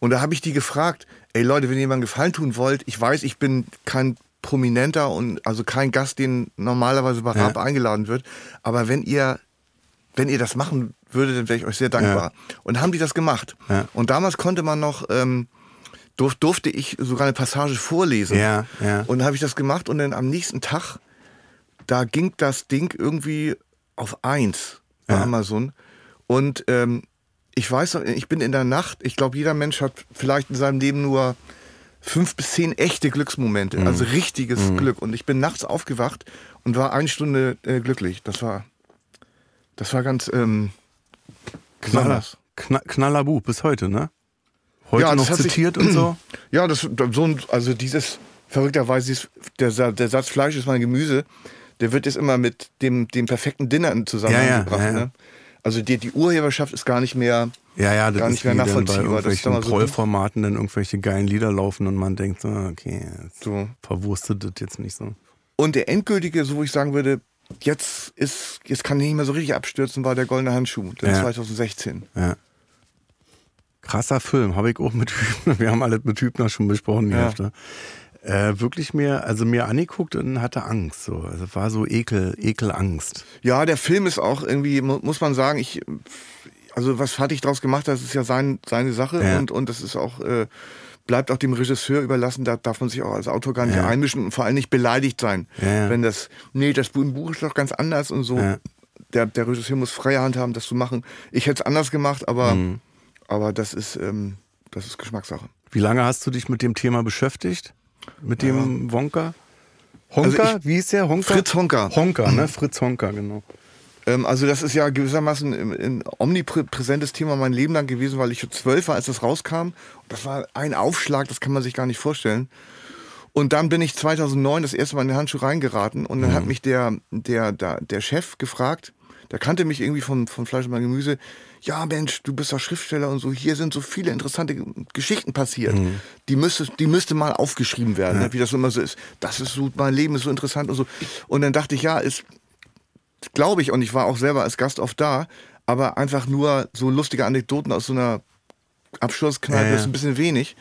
Speaker 3: Und da habe ich die gefragt, ey Leute, wenn ihr jemandem Gefallen tun wollt, ich weiß, ich bin kein Prominenter und also kein Gast, den normalerweise bei Raab eingeladen wird, aber wenn ihr wenn ihr das machen würdet, dann wäre ich euch sehr dankbar. Und dann haben die das gemacht.
Speaker 2: Ja.
Speaker 3: Und damals konnte man noch, ähm, durf, durfte ich sogar eine Passage vorlesen.
Speaker 2: Ja, ja.
Speaker 3: Und habe ich das gemacht und dann am nächsten Tag, da ging das Ding irgendwie auf eins bei
Speaker 2: Ja.
Speaker 3: Amazon. Und ähm, ich weiß, noch, ich bin in der Nacht, ich glaube, jeder Mensch hat vielleicht in seinem Leben nur fünf bis zehn echte Glücksmomente, also richtiges Glück. Und ich bin nachts aufgewacht und war eine Stunde äh, glücklich. Das war, das war ganz ähm,
Speaker 2: Knaller. Kna Knallerbuch bis heute, ne? Heute
Speaker 3: Ja, das
Speaker 2: noch zitiert und so.
Speaker 3: Ja, das so ein, also dieses verrückterweise der, der Satz Fleisch ist mein Gemüse, der wird jetzt immer mit dem dem perfekten Dinner in Zusammenhang
Speaker 2: Ja, ja,
Speaker 3: gebracht.
Speaker 2: ja, ja.
Speaker 3: Ne? Also die, die Urheberschaft ist gar nicht mehr
Speaker 2: Ja, ja, das
Speaker 3: gar
Speaker 2: ist
Speaker 3: nicht mehr
Speaker 2: dann bei
Speaker 3: nachvollziehbar. Das ist
Speaker 2: irgendwelchen
Speaker 3: so-
Speaker 2: Trollformaten dann irgendwelche geilen Lieder laufen und man denkt so, okay, jetzt
Speaker 3: So.
Speaker 2: verwurstet das jetzt nicht so.
Speaker 3: Und der endgültige, so wo ich sagen würde, jetzt ist jetzt kann ich nicht mehr so richtig abstürzen, war der goldene Handschuh, der
Speaker 2: Ja.
Speaker 3: 2016.
Speaker 2: Ja. Krasser Film, habe ich auch mit Hübner, wir haben alles mit Hübner schon besprochen, die
Speaker 3: Ja.
Speaker 2: Hälfte. Äh, wirklich mir, also mir angeguckt und hatte Angst. So. Also war so Ekel, Ekelangst.
Speaker 3: Ja, der Film ist auch irgendwie, mu- muss man sagen, ich, also was hatte ich draus gemacht, das ist ja sein, seine Sache
Speaker 2: Ja.
Speaker 3: und, und das ist auch, äh, bleibt auch dem Regisseur überlassen, da darf man sich auch als Autor gar nicht
Speaker 2: Ja.
Speaker 3: einmischen und vor allem nicht beleidigt sein.
Speaker 2: Ja.
Speaker 3: Wenn das, nee, das Buch ist doch ganz anders und so. Der, der Regisseur muss freie Hand haben, das zu machen. Ich hätte es anders gemacht, aber,
Speaker 2: Mhm.
Speaker 3: aber das ist, ähm, das ist Geschmackssache.
Speaker 2: Wie lange hast du dich mit dem Thema beschäftigt? Mit dem Wonka? Honka?
Speaker 3: Also ich-
Speaker 2: Wie ist der? Honka?
Speaker 3: Fritz Honka.
Speaker 2: Honka, ne? Fritz Honka, genau.
Speaker 3: Ähm, also das ist ja gewissermaßen ein, omnipräsentes Thema mein Leben lang gewesen, weil ich schon zwölf war, als das rauskam. Das war ein Aufschlag, das kann man sich gar nicht vorstellen. Und dann bin ich 2009 das erste Mal in den Handschuh reingeraten und dann hat mich der, der, der, der Chef gefragt, der kannte mich irgendwie von, von Fleisch und mein Gemüse. Ja, Mensch, du bist doch Schriftsteller und so. Hier sind so viele interessante Geschichten passiert. Die, müsste, die müsste mal aufgeschrieben werden, ne? wie das immer so ist. Das ist so, mein Leben ist so interessant und so. Und dann dachte ich, ja, ist, glaube ich, und ich war auch selber als Gast oft da, aber einfach nur so lustige Anekdoten aus so einer Abschlusskneipe
Speaker 2: Ja, ja.
Speaker 3: ist ein bisschen wenig.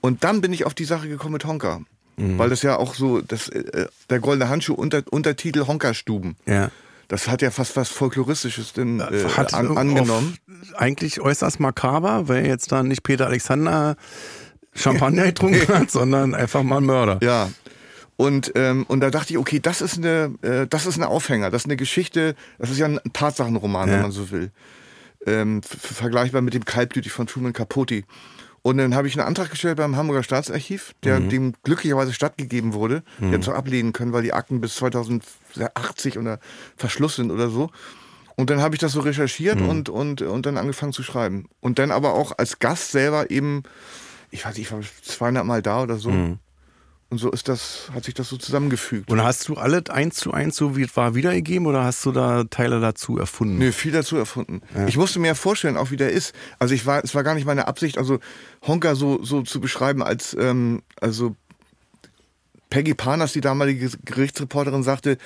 Speaker 3: Und dann bin ich auf die Sache gekommen mit Honka.
Speaker 2: Mhm.
Speaker 3: Weil das ja auch so, das, äh, der goldene Handschuh unter, Untertitel Honka-Stuben.
Speaker 2: Ja.
Speaker 3: Das hat ja fast was Folkloristisches denn, äh,
Speaker 2: Hat
Speaker 3: an,
Speaker 2: auf-
Speaker 3: angenommen.
Speaker 2: eigentlich äußerst makaber, weil jetzt da nicht Peter Alexander Champagner getrunken hat, sondern einfach mal ein Mörder.
Speaker 3: Ja. Und, ähm, und da dachte ich, okay, das ist eine, äh, das ist ein Aufhänger, das ist eine Geschichte, das ist ja ein Tatsachenroman,
Speaker 2: Ja.
Speaker 3: wenn man so will. Ähm, vergleichbar mit dem Kaltblütig von Truman Capote. Und dann habe ich einen Antrag gestellt beim Hamburger Staatsarchiv, der dem glücklicherweise stattgegeben wurde. Mhm. Die hätten ablehnen können, weil die Akten bis 2080 oder Verschluss sind oder so. Und dann habe ich das so recherchiert
Speaker 2: Mhm.
Speaker 3: und, und, und dann angefangen zu schreiben. Und dann aber auch als Gast selber eben, ich weiß nicht, ich war 200 Mal da oder so.
Speaker 2: Mhm.
Speaker 3: Und so ist das, hat sich das so zusammengefügt.
Speaker 2: Und hast du alles eins zu eins so wie es war wiedergegeben oder hast du da Teile dazu erfunden?
Speaker 3: Nö, viel dazu erfunden. Ich musste mir ja vorstellen, auch wie der ist. Also ich war, es war gar nicht meine Absicht, also Honka so, so zu beschreiben als, ähm, also Peggy Panas, die damalige Gerichtsreporterin, sagte,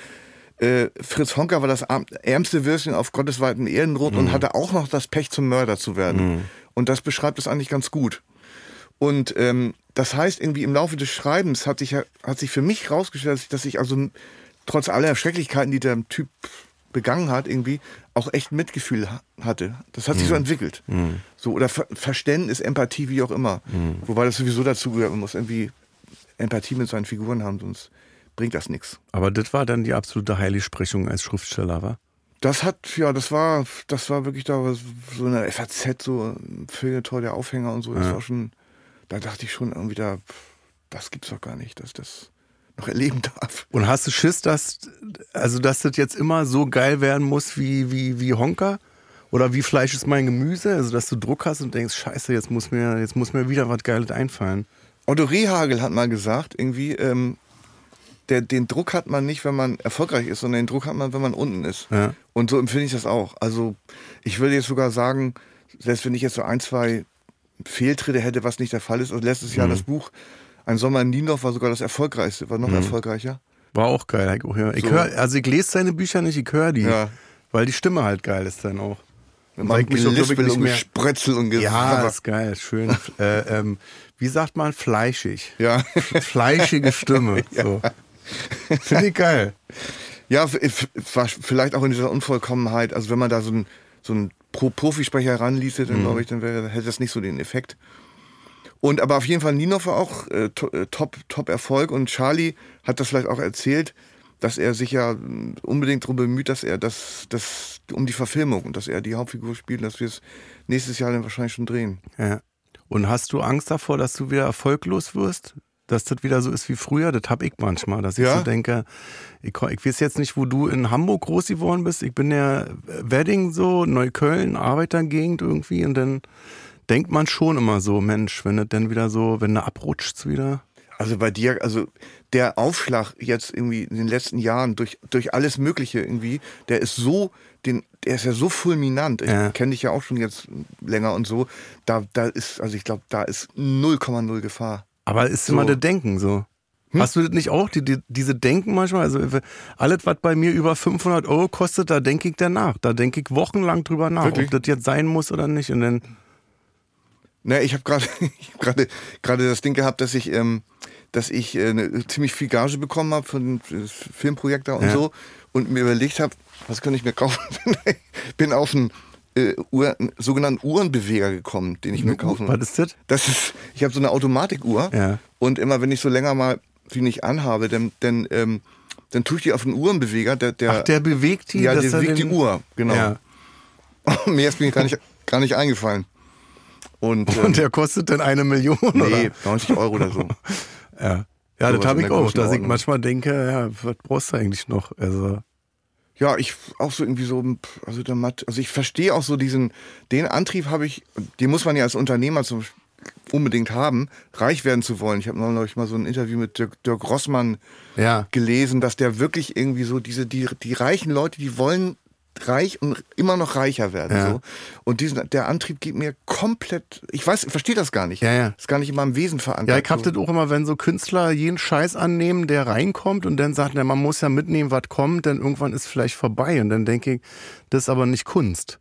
Speaker 3: äh, Fritz Honka war das ärmste Würstchen auf gottesweiten Erdenrot und hatte auch noch das Pech, zum Mörder zu werden. Und das beschreibt es eigentlich ganz gut. Und ähm, das heißt, irgendwie im Laufe des Schreibens hat sich, ja- hat sich für mich herausgestellt, dass ich, dass ich also trotz aller Schrecklichkeiten, die der Typ begangen hat, irgendwie auch echt Mitgefühl ha- hatte. Das hat sich so entwickelt. So, oder Ver Verständnis, Empathie, wie auch immer. Wobei das sowieso dazu gehört, man muss irgendwie Empathie mit seinen Figuren haben, sonst bringt das nichts.
Speaker 2: Aber das war dann die absolute Heiligsprechung als Schriftsteller, war?
Speaker 3: Das hat, ja, das war, das war wirklich da so eine FAZ, so ein Feuilleton, der Aufhänger und so. Das war schon, da dachte ich schon irgendwie, da, das gibt's doch gar nicht, dass ich das noch erleben darf.
Speaker 2: Und hast du Schiss, dass, also dass das jetzt immer so geil werden muss wie, wie, wie Honka? Oder wie Fleisch ist mein Gemüse? Also dass du Druck hast und denkst, scheiße, jetzt muss mir, jetzt muss mir wieder was Geiles einfallen.
Speaker 3: Otto Rehagel hat mal gesagt, irgendwie, ähm, der, den Druck hat man nicht, wenn man erfolgreich ist, sondern den Druck hat man, wenn man unten ist.
Speaker 2: Ja.
Speaker 3: Und so empfinde ich das auch. Also ich würde jetzt sogar sagen, selbst wenn ich jetzt so ein, zwei Fehltritte hätte, was nicht der Fall ist, also letztes
Speaker 2: Mhm.
Speaker 3: Jahr das Buch Ein Sommer in Niendorf war sogar das erfolgreichste, war noch erfolgreicher.
Speaker 2: War auch geil. Ich, ja.
Speaker 3: So.
Speaker 2: hör, also ich lese seine Bücher nicht, ich höre die.
Speaker 3: Ja.
Speaker 2: Weil die Stimme halt geil ist dann auch. Ich mich so, nicht
Speaker 3: und Gesprötzel und
Speaker 2: Ja,
Speaker 3: Gesabber.
Speaker 2: ist geil, schön. äh, ähm, wie sagt man? Fleischig.
Speaker 3: Ja.
Speaker 2: Fleischige Stimme. So. Finde ich geil.
Speaker 3: Ja, vielleicht auch in dieser Unvollkommenheit. Also wenn man da so einen so einen Pro Profisprecher ranließe, dann glaube ich, dann wäre, hätte das nicht so den Effekt. Und aber auf jeden Fall Nino war auch äh, äh, top, top Erfolg und Charlie hat das vielleicht auch erzählt, dass er sich ja mh, unbedingt darum bemüht, dass er das, das um die Verfilmung und dass er die Hauptfigur spielt, dass wir es nächstes Jahr dann wahrscheinlich schon drehen.
Speaker 2: Ja. Und hast du Angst davor, dass du wieder erfolglos wirst? Dass das wieder so ist wie früher? Das hab ich manchmal, dass ich
Speaker 3: Ja?
Speaker 2: so denke, ich, ich weiß jetzt nicht, wo du in Hamburg groß geworden bist. Ich bin ja Wedding so, Neukölln, Arbeitergegend irgendwie und dann denkt man schon immer so, Mensch, wenn das dann wieder so, wenn du abrutscht wieder.
Speaker 3: Also bei dir, also der Aufschlag jetzt irgendwie in den letzten Jahren durch, durch alles Mögliche irgendwie, der ist so, den, der ist ja so fulminant. Ich
Speaker 2: Ja.
Speaker 3: kenne dich ja auch schon jetzt länger und so. Da, da ist, also ich glaube, da ist 0,0 Gefahr.
Speaker 2: Aber ist
Speaker 3: So.
Speaker 2: immer das Denken so. Hast du das nicht auch, die, die, diese Denken manchmal? Also alles, was bei mir über 500 Euro kostet, da denke ich danach. Da denke ich wochenlang drüber nach,
Speaker 3: Wirklich?
Speaker 2: ob das jetzt sein muss oder nicht. Und dann,
Speaker 3: Ne, ich habe gerade gerade gerade das Ding gehabt, dass ich ähm, dass ich äh, eine, ziemlich viel Gage bekommen habe von das Filmprojekt da und
Speaker 2: Ja.
Speaker 3: so und mir überlegt habe, was könnte ich mir kaufen? Bin auf einen, äh, Uhr, sogenannten Uhrenbeweger gekommen, den ich mir kaufen
Speaker 2: was ist das?
Speaker 3: Das ist, ich habe so eine Automatikuhr
Speaker 2: Ja.
Speaker 3: und immer wenn ich so länger mal die nicht anhabe, dann dann ähm, dann tue ich die auf den Uhrenbeweger, der der,
Speaker 2: Ach, der bewegt die?
Speaker 3: ja, der
Speaker 2: er
Speaker 3: bewegt die Uhr, genau.
Speaker 2: Ja.
Speaker 3: Mir ist mir gar nicht gar nicht eingefallen. Und, ähm,
Speaker 2: Und der kostet dann eine Million,
Speaker 3: nee,
Speaker 2: oder?
Speaker 3: 90 Euro oder so.
Speaker 2: Ja, ja
Speaker 3: Sowas
Speaker 2: das habe ich auch. Dass ich manchmal denke, ja, was brauchst du eigentlich noch? Also,
Speaker 3: Ja, ich auch so irgendwie so, also der Matt, also ich verstehe auch so diesen, den Antrieb habe ich, den muss man ja als Unternehmer zum, unbedingt haben, reich werden zu wollen. Ich habe neulich mal so ein Interview mit Dirk, Dirk Rossmann
Speaker 2: ja.
Speaker 3: gelesen, dass der wirklich irgendwie so diese, die, die reichen Leute, die wollen reich und immer noch reicher werden.
Speaker 2: Ja.
Speaker 3: So. Und diesen, der Antrieb geht mir komplett, ich weiß, ich verstehe das gar nicht.
Speaker 2: Ja, ja.
Speaker 3: Ist gar nicht in meinem Wesen verankert.
Speaker 2: Ja, ich hab
Speaker 3: so.
Speaker 2: das auch immer, wenn so Künstler jeden Scheiß annehmen, der reinkommt und dann sagt, na, man muss ja mitnehmen, was kommt, denn irgendwann ist vielleicht vorbei. Und dann denke ich, das ist aber nicht Kunst.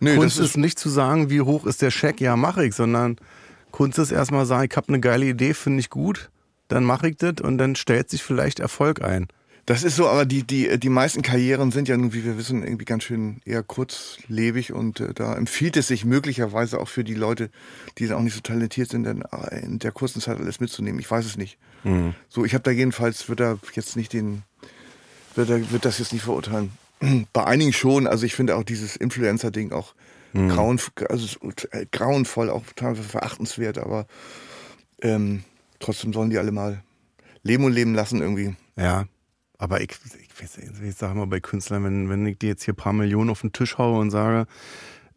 Speaker 3: Nö,
Speaker 2: Kunst
Speaker 3: das
Speaker 2: ist, nicht zu sagen, wie hoch ist der Scheck, ja, mache ich, sondern Kunst ist erstmal sagen, ich habe eine geile Idee, finde ich gut, dann mache ich das und dann stellt sich vielleicht Erfolg ein.
Speaker 3: Das ist so, aber die, die, die meisten Karrieren sind ja nun, wie wir wissen, irgendwie ganz schön eher kurzlebig und äh, da empfiehlt es sich möglicherweise auch für die Leute, die auch nicht so talentiert sind, dann äh, in der kurzen Zeit alles mitzunehmen. Ich weiß es nicht. So, ich habe da jedenfalls, wird da jetzt nicht den, wird, da, wird das jetzt nicht verurteilen. Bei einigen schon, also ich finde auch dieses Influencer-Ding auch Mhm. Grauen, also äh, grauenvoll, auch teilweise verachtenswert, aber ähm, trotzdem sollen die alle mal leben und leben lassen irgendwie.
Speaker 2: Ja. Aber ich, ich, ich, sage mal bei Künstlern, wenn, wenn ich dir jetzt hier ein paar Millionen auf den Tisch haue und sage,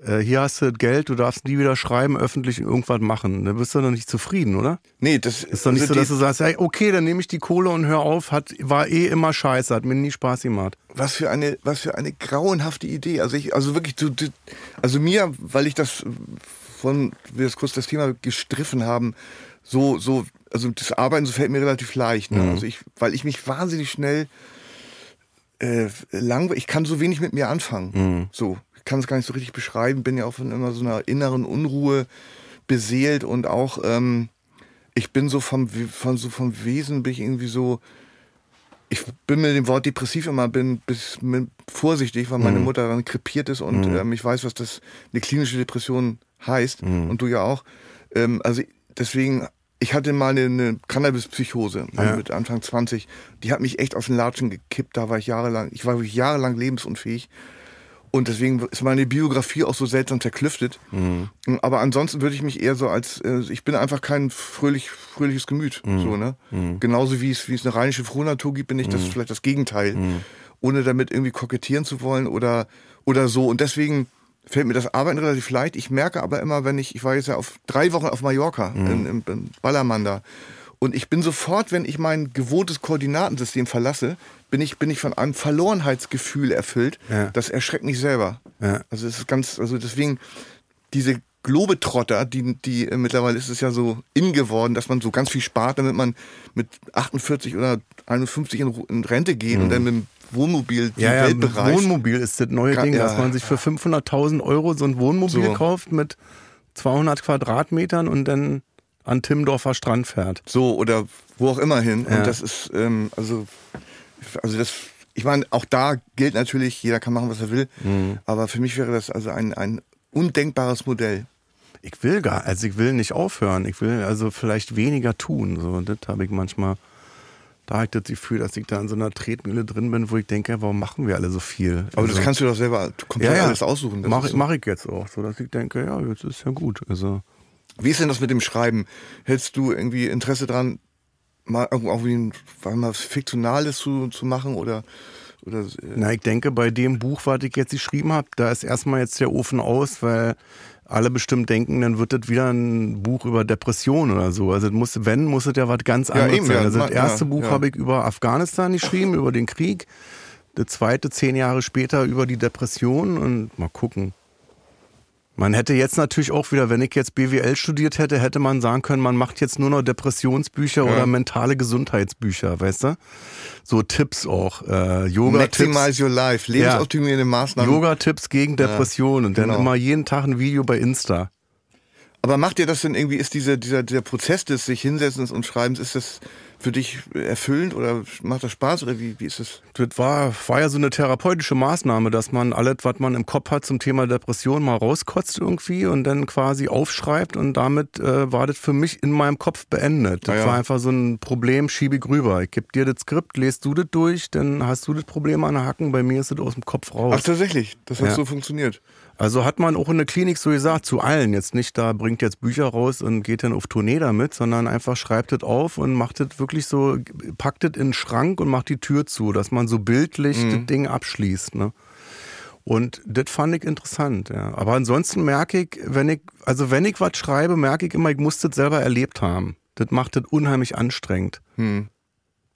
Speaker 2: äh, hier hast du Geld, du darfst nie wieder schreiben, öffentlich irgendwas machen. Da bist du doch nicht zufrieden, oder?
Speaker 3: Nee, das
Speaker 2: ist doch nicht also so, dass du sagst, hey, okay, dann nehme ich die Kohle und hör auf, hat, war eh immer scheiße, hat mir nie Spaß gemacht.
Speaker 3: Was für eine, was für eine grauenhafte Idee. Also ich, also wirklich, du, du, also mir, weil ich das von, wir das kurz das Thema gestriffen haben, so, so, also das Arbeiten so fällt mir relativ leicht. Ne? Mhm. Also ich, weil ich mich wahnsinnig schnell äh, langweilig, ich kann so wenig mit mir anfangen. Mhm. So kann es gar nicht so richtig beschreiben, bin ja auch von immer so einer inneren Unruhe beseelt und auch ähm, ich bin so vom, von, so vom Wesen bin ich irgendwie so, ich bin mit dem Wort depressiv immer bin bis vorsichtig, weil meine mhm. Mutter dann krepiert ist und mhm. ähm, ich weiß, was das eine klinische Depression heißt mhm. und du ja auch. Ähm, also deswegen, ich hatte mal eine, eine Cannabis-Psychose ja. mit Anfang 20. Die hat mich echt aus den Latschen gekippt. Da war ich jahrelang, ich war wirklich jahrelang lebensunfähig. Und deswegen ist meine Biografie auch so seltsam zerklüftet. Mhm. Aber ansonsten würde ich mich eher so als, äh, ich bin einfach kein fröhlich, fröhliches Gemüt. Mhm. So, ne? Mhm. Genauso wie es, wie es eine rheinische Frohnatur gibt, bin ich das mhm. vielleicht das Gegenteil. Mhm. Ohne damit irgendwie kokettieren zu wollen oder, oder so. Und deswegen fällt mir das Arbeiten relativ leicht. Ich merke aber immer, wenn ich, ich war jetzt ja auf drei Wochen auf Mallorca, mhm. in, in, in Ballermann da. Und ich bin sofort, wenn ich mein gewohntes Koordinatensystem verlasse, bin ich, bin ich von einem Verlorenheitsgefühl erfüllt. Ja. Das erschreckt mich selber. Ja. Also es ist ganz, also deswegen diese Globetrotter, die, die äh, mittlerweile ist es ja so in geworden, dass man so ganz viel spart, damit man mit 48 oder 51 in, in Rente geht mhm. und dann mit dem Wohnmobil
Speaker 2: die ja, ja. Wohnmobil ist das neue Ding, ja, dass man sich für 500.000 Euro so ein Wohnmobil so. kauft mit 200 Quadratmetern und dann an Timmendorfer Strand fährt.
Speaker 3: So, oder wo auch immer hin. Und das ist, ähm, also, also das, ich meine, auch da gilt natürlich, jeder kann machen, was er will. Mhm. Aber für mich wäre das also ein, ein undenkbares Modell.
Speaker 2: Ich will gar, also ich will nicht aufhören. Ich will also vielleicht weniger tun. So, das habe ich manchmal. Da habe ich das Gefühl, dass ich da in so einer Tretmühle drin bin, wo ich denke, warum machen wir alle so viel?
Speaker 3: Aber also, das kannst du doch selber komplett ja, ja. alles aussuchen.
Speaker 2: Mache so. mach ich jetzt auch, so dass ich denke, ja, jetzt ist ja gut. Also
Speaker 3: wie ist denn das mit dem Schreiben? Hättest du irgendwie Interesse dran, mal irgendwie ein, was Fiktionales zu, zu machen oder oder, äh
Speaker 2: Na, ich denke, bei dem Buch, was ich jetzt geschrieben habe, da ist erstmal jetzt der Ofen aus, weil alle bestimmt denken, dann wird das wieder ein Buch über Depression oder so. Also muss, wenn, muss es ja was ganz anderes ja, sein. Also das erste ja, Buch ja. habe ich über Afghanistan geschrieben, über den Krieg. Das zweite zehn Jahre später über die Depression und mal gucken. Man hätte jetzt natürlich auch wieder, wenn ich jetzt BWL studiert hätte, hätte man sagen können, man macht jetzt nur noch Depressionsbücher ja. oder mentale Gesundheitsbücher, weißt du? So Tipps auch. Äh, Yoga-Tipps.
Speaker 3: Maximize your life, lebensoptimierende ja. Maßnahmen.
Speaker 2: Yoga-Tipps gegen Depressionen ja, und dann genau. immer jeden Tag ein Video bei Insta.
Speaker 3: Aber macht dir das denn irgendwie, ist dieser, dieser, dieser Prozess des sich Hinsetzens und Schreibens, ist das für dich erfüllend oder macht das Spaß oder wie, wie ist es?
Speaker 2: Das war, war ja so eine therapeutische Maßnahme, dass man alles, was man im Kopf hat zum Thema Depression mal rauskotzt irgendwie und dann quasi aufschreibt und damit äh, war das für mich in meinem Kopf beendet. Das ja, ja. war einfach so ein Problem, schiebe ich rüber. Ich gebe dir das Skript, lest du das durch, dann hast du das Problem an der Hacken, bei mir ist das aus dem Kopf raus.
Speaker 3: Ach tatsächlich, das hat ja. so funktioniert.
Speaker 2: Also hat man auch in der Klinik so gesagt, zu allen. Jetzt nicht, da bringt jetzt Bücher raus und geht dann auf Tournee damit, sondern einfach schreibt es auf und macht es wirklich so, packt es in den Schrank und macht die Tür zu, dass man so bildlich mhm. das Ding abschließt. Ne? Und das fand ich interessant, ja. Aber ansonsten merke ich, wenn ich, also wenn ich was schreibe, merke ich immer, ich muss das selber erlebt haben. Das macht das unheimlich anstrengend. Mhm.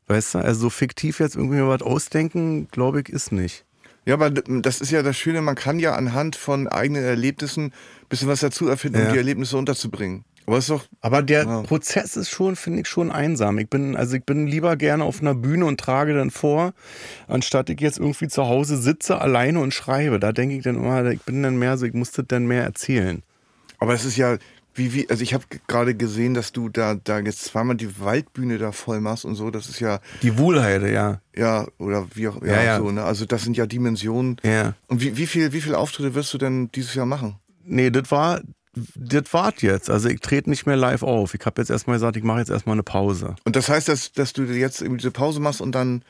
Speaker 2: Weißt du, also so fiktiv jetzt irgendwie was ausdenken, glaube ich, ist nicht.
Speaker 3: Ja, aber das ist ja das Schöne, man kann ja anhand von eigenen Erlebnissen ein bisschen was dazu erfinden, ja. um die Erlebnisse unterzubringen.
Speaker 2: Aber, ist doch, aber der ja. Prozess ist schon, finde ich, schon einsam. Ich bin, also ich bin lieber gerne auf einer Bühne und trage dann vor, anstatt ich jetzt irgendwie zu Hause sitze alleine und schreibe. Da denke ich dann immer, ich bin dann mehr so, ich musste dann mehr erzählen.
Speaker 3: Aber es ist ja, wie, wie, also ich habe gerade gesehen, dass du da, da jetzt zweimal die Waldbühne da voll machst und so. Das ist ja.
Speaker 2: Die Wohlheide, ja.
Speaker 3: Ja, oder wie auch, ja, ja, ja. so, ne? Also das sind ja Dimensionen.
Speaker 2: Ja.
Speaker 3: Und wie, wie viel, wie viel Auftritte wirst du denn dieses Jahr machen?
Speaker 2: Nee, das war, das wart jetzt. Also ich trete nicht mehr live auf. Ich habe jetzt erstmal gesagt, ich mache jetzt erstmal eine Pause.
Speaker 3: Und das heißt, dass, dass du jetzt irgendwie diese Pause machst und dann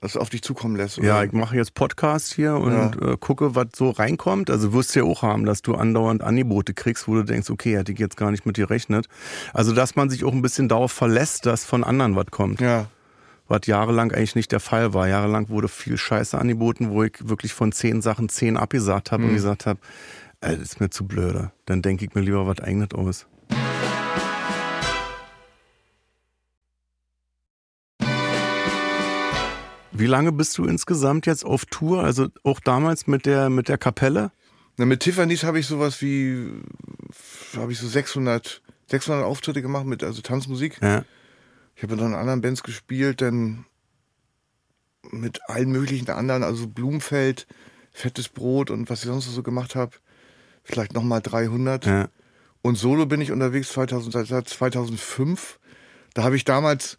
Speaker 3: das auf dich zukommen lässt. Oder?
Speaker 2: Ja, ich mache jetzt Podcast hier und ja. äh, gucke, was so reinkommt. Also wirst du ja auch haben, dass du andauernd Angebote kriegst, wo du denkst, okay, hätte ich jetzt gar nicht mit dir rechnet. Also dass man sich auch ein bisschen darauf verlässt, dass von anderen was kommt.
Speaker 3: Ja.
Speaker 2: Was jahrelang eigentlich nicht der Fall war. Jahrelang wurde viel Scheiße angeboten, wo ich wirklich von zehn Sachen zehn abgesagt habe mhm. und gesagt habe, das ist mir zu blöde. Dann denke ich mir lieber was eigenes aus. Wie lange bist du insgesamt jetzt auf Tour? Also auch damals mit der, mit der Kapelle?
Speaker 3: Na, mit Tiffany's habe ich sowas wie, habe ich so 600, 600 Auftritte gemacht mit, also Tanzmusik.
Speaker 2: Ja.
Speaker 3: Ich habe dann in anderen Bands gespielt, dann mit allen möglichen anderen, also Blumenfeld, Fettes Brot und was ich sonst so gemacht habe. Vielleicht nochmal 300.
Speaker 2: Ja.
Speaker 3: Und solo bin ich unterwegs 2000, seit 2005. Da habe ich damals,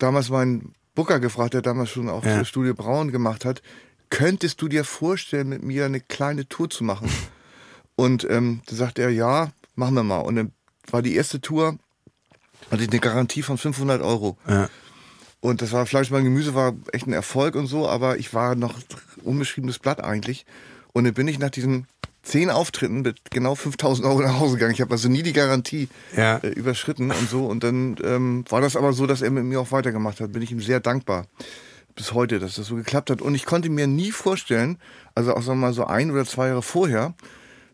Speaker 3: damals mein Booker gefragt, der damals schon auch ja. Studio Braun gemacht hat, könntest du dir vorstellen, mit mir eine kleine Tour zu machen? Und ähm, da sagt er, ja, machen wir mal. Und dann war die erste Tour, hatte ich eine Garantie von 500 Euro.
Speaker 2: Ja.
Speaker 3: Und das war Fleisch, mein Gemüse war echt ein Erfolg und so, aber ich war noch unbeschriebenes Blatt eigentlich. Und dann bin ich nach diesen zehn Auftritten mit genau 5000 Euro nach Hause gegangen. Ich habe also nie die Garantie
Speaker 2: ja.
Speaker 3: äh, überschritten und so. Und dann ähm, war das aber so, dass er mit mir auch weitergemacht hat. Bin ich ihm sehr dankbar bis heute, dass das so geklappt hat. Und ich konnte mir nie vorstellen, also auch sagen wir mal so ein oder zwei Jahre vorher,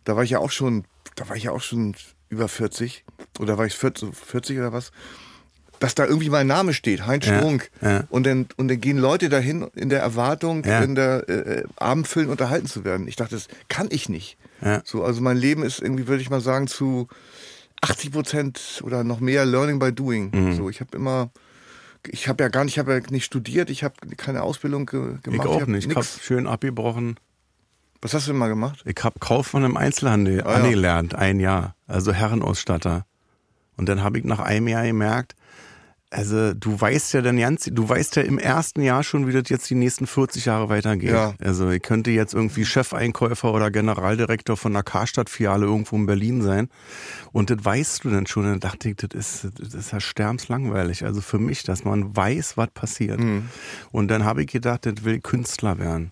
Speaker 3: da war ich ja auch schon, da war ich ja auch schon über 40 oder war ich 40, 40 oder was dass da irgendwie mein Name steht, Heinz
Speaker 2: ja,
Speaker 3: Strunk.
Speaker 2: Ja.
Speaker 3: Und, dann, und dann gehen Leute dahin in der Erwartung,
Speaker 2: Ja.
Speaker 3: in der äh, Abendfüllen unterhalten zu werden. Ich dachte, das kann ich nicht.
Speaker 2: Ja.
Speaker 3: So, also mein Leben ist irgendwie, würde ich mal sagen, zu 80 Prozent oder noch mehr Learning by Doing.
Speaker 2: Mhm.
Speaker 3: So, ich habe immer, ich habe ja gar nicht, ich habe ja nicht studiert, ich habe keine Ausbildung ge
Speaker 2: Ich
Speaker 3: gemacht.
Speaker 2: auch
Speaker 3: hab
Speaker 2: nicht. Ich habe schön abgebrochen.
Speaker 3: Was hast du denn mal gemacht?
Speaker 2: Ich habe Kaufmann im Einzelhandel
Speaker 3: Ah, ja.
Speaker 2: angelernt, ein Jahr. Also Herrenausstatter. Und dann habe ich nach einem Jahr gemerkt, also du weißt ja dann ganz, du weißt ja im ersten Jahr schon, wie das jetzt die nächsten 40 Jahre weitergeht.
Speaker 3: Ja.
Speaker 2: Also ich könnte jetzt irgendwie Chefeinkäufer oder Generaldirektor von einer Karstadt-Filiale irgendwo in Berlin sein. Und das weißt du dann schon. Und dann dachte ich, das ist, das ist ja sterbenslangweilig. Also für mich, dass man weiß, was passiert. Und dann habe ich gedacht, das will Künstler werden.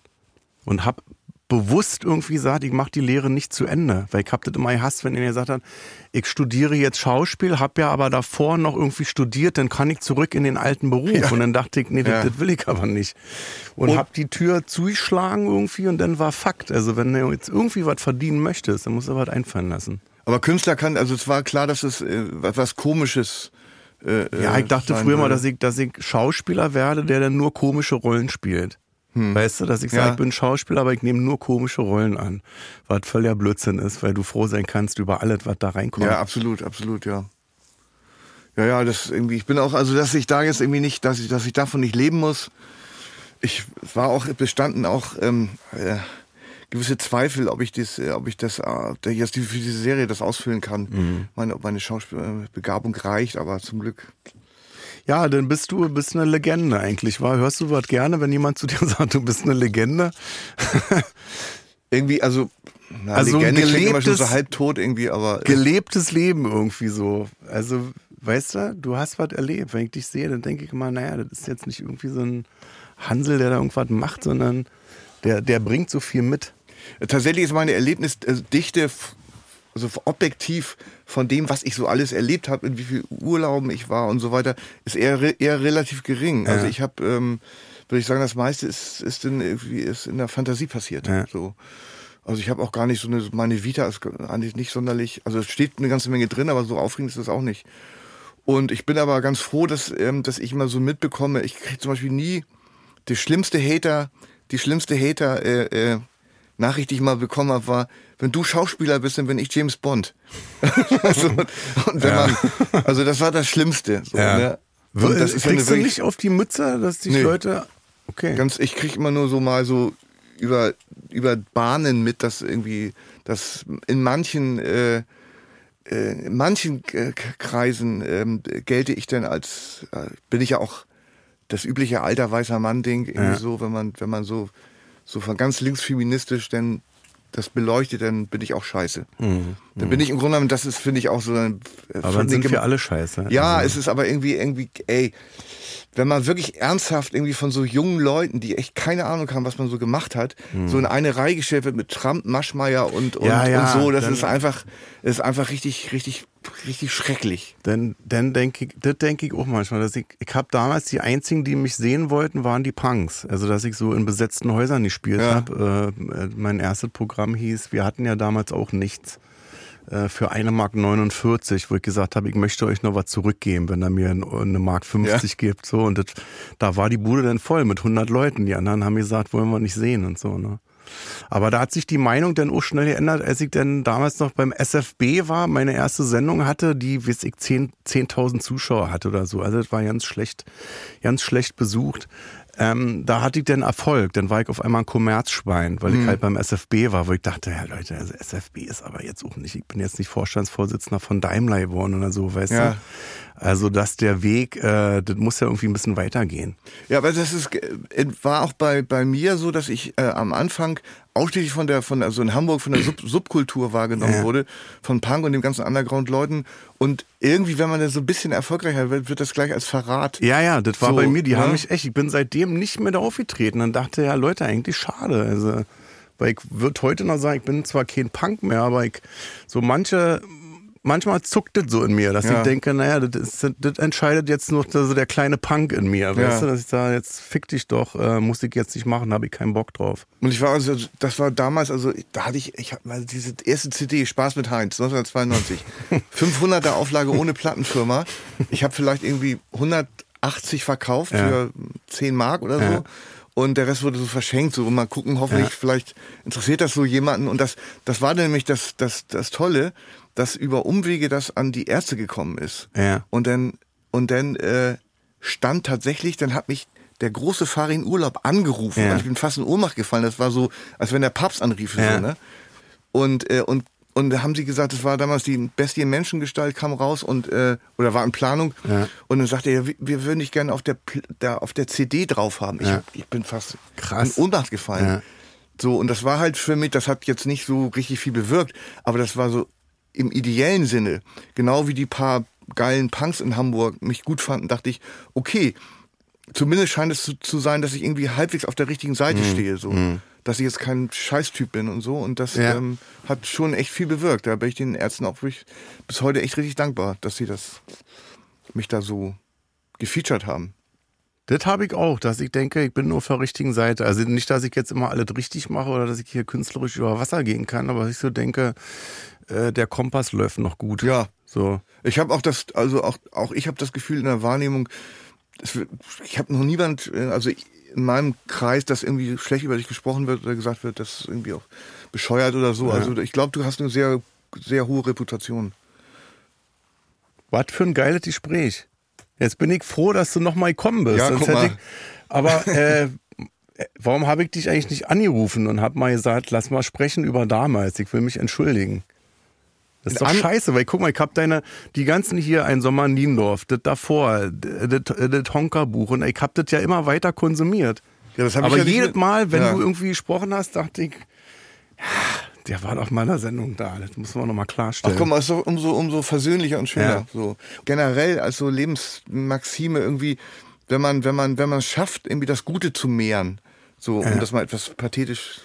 Speaker 2: Und habe bewusst irgendwie gesagt, ich mache die Lehre nicht zu Ende. Weil ich hab das immer gehasst, wenn ihr gesagt hat, ich studiere jetzt Schauspiel, habe ja aber davor noch irgendwie studiert, dann kann ich zurück in den alten Beruf.
Speaker 3: Ja.
Speaker 2: Und dann dachte ich, nee, das,
Speaker 3: Ja.
Speaker 2: das will ich aber nicht. Und,
Speaker 3: Und-
Speaker 2: hab die Tür zugeschlagen irgendwie und dann war Fakt. Also wenn du jetzt irgendwie was verdienen möchtest, dann musst du was einfallen lassen.
Speaker 3: Aber Künstler kann, also es war klar, dass es äh, was Komisches äh,
Speaker 2: Ja,
Speaker 3: äh,
Speaker 2: ich dachte
Speaker 3: sein
Speaker 2: früher mal, dass ich, dass ich Schauspieler werde, der dann nur komische Rollen spielt. Weißt du, dass ich sage,
Speaker 3: Ja.
Speaker 2: ich bin Schauspieler, aber ich nehme nur komische Rollen an. Was völliger Blödsinn ist, weil du froh sein kannst über alles, was da reinkommt.
Speaker 3: Ja, absolut, absolut, ja. Ja, ja, das irgendwie, ich bin auch, also dass ich da jetzt irgendwie nicht, dass ich, dass ich davon nicht leben muss. Ich war auch bestanden auch ähm, äh, gewisse Zweifel, ob ich das, äh, ob ich das, äh, jetzt die, für diese Serie das ausfüllen kann. Meine, ob meine Schauspielbegabung reicht, aber zum Glück.
Speaker 2: Ja, dann bist du bist eine Legende eigentlich, war? Hörst du was gerne, wenn jemand zu dir sagt, du bist eine Legende?
Speaker 3: Irgendwie, also, na,
Speaker 2: Also
Speaker 3: Legende klingt immer schon so
Speaker 2: gelebtes-
Speaker 3: halbtot irgendwie, aber
Speaker 2: Gelebtes Leben irgendwie so. Also, weißt du, du hast was erlebt. Wenn ich dich sehe, dann denke ich immer, naja, das ist jetzt nicht irgendwie so ein Hansel, der da irgendwas macht, sondern der, der bringt so viel mit.
Speaker 3: Tatsächlich ist meine Erlebnisdichte, also objektiv von dem, was ich so alles erlebt habe, in wie viel Urlauben ich war und so weiter, ist eher, eher relativ gering. Also
Speaker 2: Ja.
Speaker 3: ich habe, ähm, würde ich sagen, das meiste ist, ist, in, irgendwie ist in der Fantasie passiert.
Speaker 2: Ja.
Speaker 3: So. Also ich habe auch gar nicht so eine, meine Vita ist eigentlich nicht sonderlich, also es steht eine ganze Menge drin, aber so aufregend ist das auch nicht. Und ich bin aber ganz froh, dass, ähm, dass ich mal so mitbekomme, ich kriege zum Beispiel nie die schlimmste Hater, die schlimmste Hater, äh, äh, Nachricht, die ich mal bekommen habe, war, wenn du Schauspieler bist, dann bin ich James Bond. also, und wenn man, also das war das Schlimmste. So,
Speaker 2: Ja.
Speaker 3: ne? Und das ist ja eine
Speaker 2: Kriegst du nicht auf die Mütze, dass dich
Speaker 3: Nee.
Speaker 2: Leute. Okay.
Speaker 3: Ganz, ich krieg immer nur so mal so über, über Bahnen mit, dass irgendwie, dass in manchen, äh, äh, in manchen äh, Kreisen ähm, gelte ich dann als, äh, bin ich ja auch das übliche alter weißer Mann-Ding, irgendwie
Speaker 2: Ja.
Speaker 3: so, wenn man, wenn man so, so von ganz links feministisch dann das beleuchtet, dann bin ich auch scheiße. Mhm. Dann bin ich im Grunde genommen, das ist, finde ich, auch so ein.
Speaker 2: Aber dann sind wir alle scheiße.
Speaker 3: Ja, also. es ist aber irgendwie, irgendwie, ey, wenn man wirklich ernsthaft irgendwie von so jungen Leuten, die echt keine Ahnung haben, was man so gemacht hat, mhm. so in eine Reihe gestellt wird mit Trump, Maschmeyer und, und,
Speaker 2: ja, ja,
Speaker 3: und so, das ist einfach, das ist einfach richtig, richtig, richtig schrecklich.
Speaker 2: Denn, denn denke ich, das denke ich auch manchmal, dass ich, ich habe damals die einzigen, die mich sehen wollten, waren die Punks. Also, dass ich so in besetzten Häusern gespielt ja. habe. Äh, mein erstes Programm hieß, wir hatten ja damals auch nichts. Äh, für eine Mark 49, wo ich gesagt habe, ich möchte euch noch was zurückgeben, wenn er mir eine Mark 50 ja. gibt. So und das, da war die Bude dann voll mit 100 Leuten. Die anderen haben gesagt, wollen wir nicht sehen und so. Ne? Aber da hat sich die Meinung dann auch schnell geändert, als ich dann damals noch beim SFB war, meine erste Sendung hatte, die, weiß ich, 10.000 10 Zuschauer hatte oder so. Also das war ganz schlecht, ganz schlecht besucht. Ähm, da hatte ich den Erfolg. Dann war ich auf einmal ein Kommerzschwein, weil mhm. ich halt beim SFB war, wo ich dachte, ja Leute, also SFB ist aber jetzt auch nicht, ich bin jetzt nicht Vorstandsvorsitzender von Daimler geworden oder so, weißt ja. du? Also, dass der Weg, äh, das muss ja irgendwie ein bisschen weitergehen.
Speaker 3: Ja, aber das ist, äh, war auch bei, bei mir so, dass ich äh, am Anfang ausschließlich von der, von, also in Hamburg von der Sub Subkultur wahrgenommen ja. wurde, von Punk und dem ganzen Underground-Leuten. Und irgendwie, wenn man da so ein bisschen erfolgreicher wird, wird das gleich als Verrat.
Speaker 2: Ja, ja, das war so, bei mir, die ja? haben mich echt, ich bin seitdem nicht mehr da aufgetreten und dachte, ja, Leute, eigentlich schade. Also, weil ich würde heute noch sagen, ich bin zwar kein Punk mehr, aber ich, so manche, manchmal zuckt das so in mir, dass ja. ich denke, naja, das, ist, das entscheidet jetzt nur so der kleine Punk in mir, ja. weißt du, dass ich sage, jetzt fick dich doch, äh, muss ich jetzt nicht machen, habe ich keinen Bock drauf.
Speaker 3: Und ich war also, das war damals, also da hatte ich, ich habe mal diese erste CD, Spaß mit Heinz, 1992, 500er Auflage ohne Plattenfirma. Ich habe vielleicht irgendwie 180 verkauft ja. für 10 Mark oder so. Und der Rest wurde so verschenkt, so mal gucken, hoffentlich, vielleicht interessiert das so jemanden. Und das, das war nämlich das, das, das Tolle dass über Umwege das an die Ärzte gekommen ist.
Speaker 2: Ja.
Speaker 3: Und dann, und dann äh, stand tatsächlich, dann hat mich der große Fahrer in Urlaub angerufen. Ja. Und ich bin fast in Ohnmacht gefallen. Das war so, als wenn der Papst anrief. Ja. So, ne? Und, äh, und, und da haben sie gesagt, das war damals die Bestie in Menschengestalt, kam raus und äh, oder war in Planung. Ja. Und dann sagte er, wir würden dich gerne auf der, da, auf der CD drauf haben. Ich, ja. ich bin fast Krass. in Ohnmacht gefallen. Ja. So, und das war halt für mich, das hat jetzt nicht so richtig viel bewirkt, aber das war so im ideellen Sinne, genau wie die paar geilen Punks in Hamburg mich gut fanden, dachte ich, okay, zumindest scheint es zu, zu sein, dass ich irgendwie halbwegs auf der richtigen Seite mhm. stehe, so. Mhm. Dass ich jetzt kein Scheißtyp bin und so. Und das ja. ähm, hat schon echt viel bewirkt. Da bin ich den Ärzten auch wirklich bis heute echt richtig dankbar, dass sie das mich da so gefeatured haben.
Speaker 2: Das habe ich auch, dass ich denke, ich bin nur auf der richtigen Seite. Also nicht, dass ich jetzt immer alles richtig mache oder dass ich hier künstlerisch über Wasser gehen kann, aber ich so denke, äh, der Kompass läuft noch gut.
Speaker 3: Ja. So. Ich habe auch das, also auch, auch ich habe das Gefühl in der Wahrnehmung, ich habe noch niemand, äh, also in meinem Kreis, dass irgendwie schlecht über dich gesprochen wird oder gesagt wird, das ist irgendwie auch bescheuert oder so. Ja. Also ich glaube, du hast eine sehr, sehr hohe Reputation.
Speaker 2: Was für ein geiles Gespräch. Jetzt bin ich froh, dass du nochmal gekommen bist.
Speaker 3: Ja, guck mal.
Speaker 2: Ich, aber äh, warum habe ich dich eigentlich nicht angerufen und habe mal gesagt, lass mal sprechen über damals. Ich will mich entschuldigen. Das ist doch scheiße, weil guck mal, ich hab deine, die ganzen hier, ein Sommer in Niendorf, das davor, das, das Honka-Buch und ich hab das ja immer weiter konsumiert. Ja, das Aber ich ja jedes Mal, wenn ja. du irgendwie gesprochen hast, dachte ich, ja, der war in der Sendung da, das muss man nochmal klarstellen.
Speaker 3: Ach komm, ist doch umso, umso versöhnlicher und schöner. Ja. So. Generell als so Lebensmaxime irgendwie, wenn man, wenn man, wenn man es schafft, irgendwie das Gute zu mehren, so, um das mal etwas pathetisch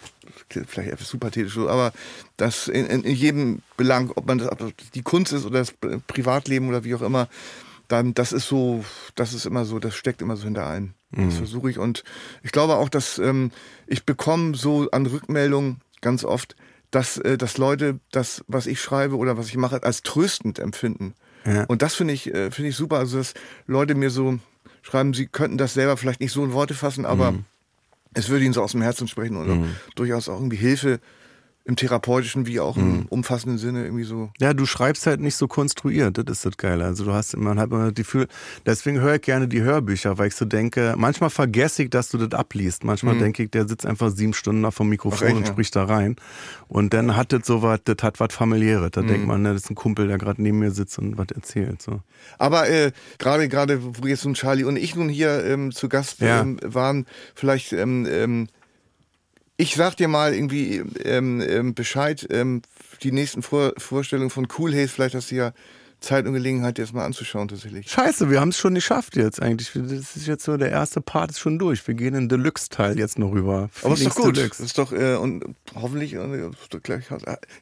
Speaker 3: vielleicht etwas zu pathetisch, aber das in, in, jedem Belang, ob man das ob die Kunst ist oder das Privatleben oder wie auch immer, dann das ist so, das ist immer so, das steckt immer so hinter ein. Mhm. Das versuche ich und ich glaube auch, dass ähm, ich bekomme so an Rückmeldungen ganz oft, dass, äh, dass Leute das, was ich schreibe oder was ich mache, als tröstend empfinden. Ja. Und das finde ich, äh, finde ich super. Also, dass Leute mir so schreiben, sie könnten das selber vielleicht nicht so in Worte fassen, aber mhm es würde ihnen so aus dem Herzen sprechen und mhm. durchaus auch irgendwie Hilfe im therapeutischen wie auch im mhm. umfassenden Sinne irgendwie so.
Speaker 2: Ja, du schreibst halt nicht so konstruiert, das ist das Geile. Also du hast, man hat immer das Gefühl, deswegen höre ich gerne die Hörbücher, weil ich so denke, manchmal vergesse ich, dass du das abliest. Manchmal mhm. denke ich, der sitzt einfach sieben Stunden da vom Mikrofon echt, und spricht da rein. Und dann hat das so was, das hat was familiäres. Da mhm. denkt man, ne, das ist ein Kumpel, der gerade neben mir sitzt und was erzählt. So.
Speaker 3: Aber äh, gerade, gerade, wo jetzt nun Charlie und ich nun hier ähm, zu Gast ja. ähm, waren, vielleicht ähm, ähm, ich sag dir mal irgendwie ähm, ähm, Bescheid, ähm, die nächsten Vor Vorstellungen von Cool Haze, vielleicht hast du ja Zeit und Gelegenheit, das mal anzuschauen tatsächlich.
Speaker 2: Scheiße, wir haben es schon geschafft jetzt eigentlich. Das ist jetzt so, der erste Part ist schon durch. Wir gehen in den Deluxe-Teil jetzt noch rüber.
Speaker 3: Aber ist doch gut.
Speaker 2: Deluxe.
Speaker 3: Ist doch, äh, und hoffentlich, äh, gleich,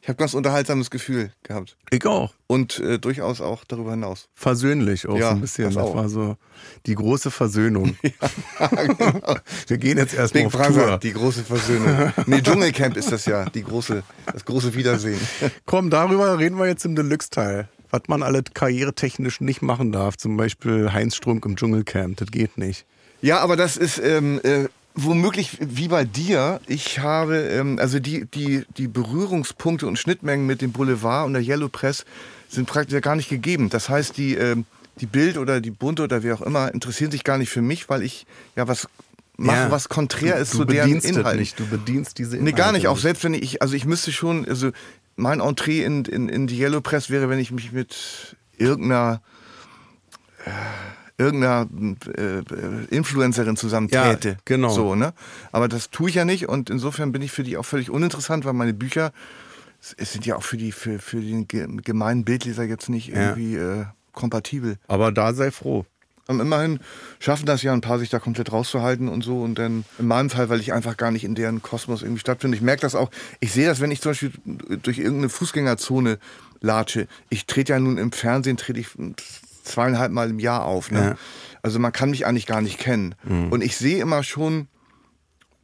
Speaker 3: ich habe ganz unterhaltsames Gefühl gehabt.
Speaker 2: Ich auch.
Speaker 3: Und äh, durchaus auch darüber hinaus.
Speaker 2: Versöhnlich auch
Speaker 3: Ja,
Speaker 2: so ein bisschen.
Speaker 3: das
Speaker 2: Das war so die große Versöhnung.
Speaker 3: genau.
Speaker 2: Wir gehen jetzt erstmal
Speaker 3: Big
Speaker 2: auf
Speaker 3: Brother,
Speaker 2: Tour.
Speaker 3: die große Versöhnung. Nee, Dschungelcamp ist das ja, die große, das große Wiedersehen.
Speaker 2: Komm, darüber reden wir jetzt im Deluxe-Teil. Was man alle karrieretechnisch nicht machen darf. Zum Beispiel Heinz Strunk im Dschungelcamp. Das geht nicht.
Speaker 3: Ja, aber das ist ähm, äh, womöglich wie bei dir. Ich habe, ähm, also die, die, die Berührungspunkte und Schnittmengen mit dem Boulevard und der Yellow Press sind praktisch gar nicht gegeben. Das heißt, die, ähm, die Bild oder die Bunte oder wie auch immer interessieren sich gar nicht für mich, weil ich ja was mache,
Speaker 2: Ja.
Speaker 3: was konträr ist zu deren
Speaker 2: nicht. Du bedienst diese
Speaker 3: Nee,
Speaker 2: Inhalte
Speaker 3: gar nicht. Auch selbst wenn ich, also ich müsste schon, also mein Entree in, in, in die Yellow Press wäre, wenn ich mich mit irgendeiner äh, irgendeiner äh, Influencerin zusammentäte.
Speaker 2: Ja, genau.
Speaker 3: So, ne? Aber das tue ich ja nicht und insofern bin ich für die auch völlig uninteressant, weil meine Bücher es- sind ja auch für die für, für den ge- gemeinen Bildleser jetzt nicht
Speaker 2: Ja.
Speaker 3: irgendwie äh, kompatibel.
Speaker 2: Aber da sei froh.
Speaker 3: Aber immerhin schaffen das ja ein paar, sich da komplett rauszuhalten und so. Und dann in meinem Fall, weil ich einfach gar nicht in deren Kosmos irgendwie stattfinde. Ich merke das auch. Ich sehe das, wenn ich zum Beispiel durch irgendeine Fußgängerzone latsche. Ich trete ja nun im Fernsehen, trete ich zweieinhalb Mal im Jahr auf. Ne?
Speaker 2: Ja.
Speaker 3: Also man kann mich eigentlich gar nicht kennen. Und ich sehe immer schon,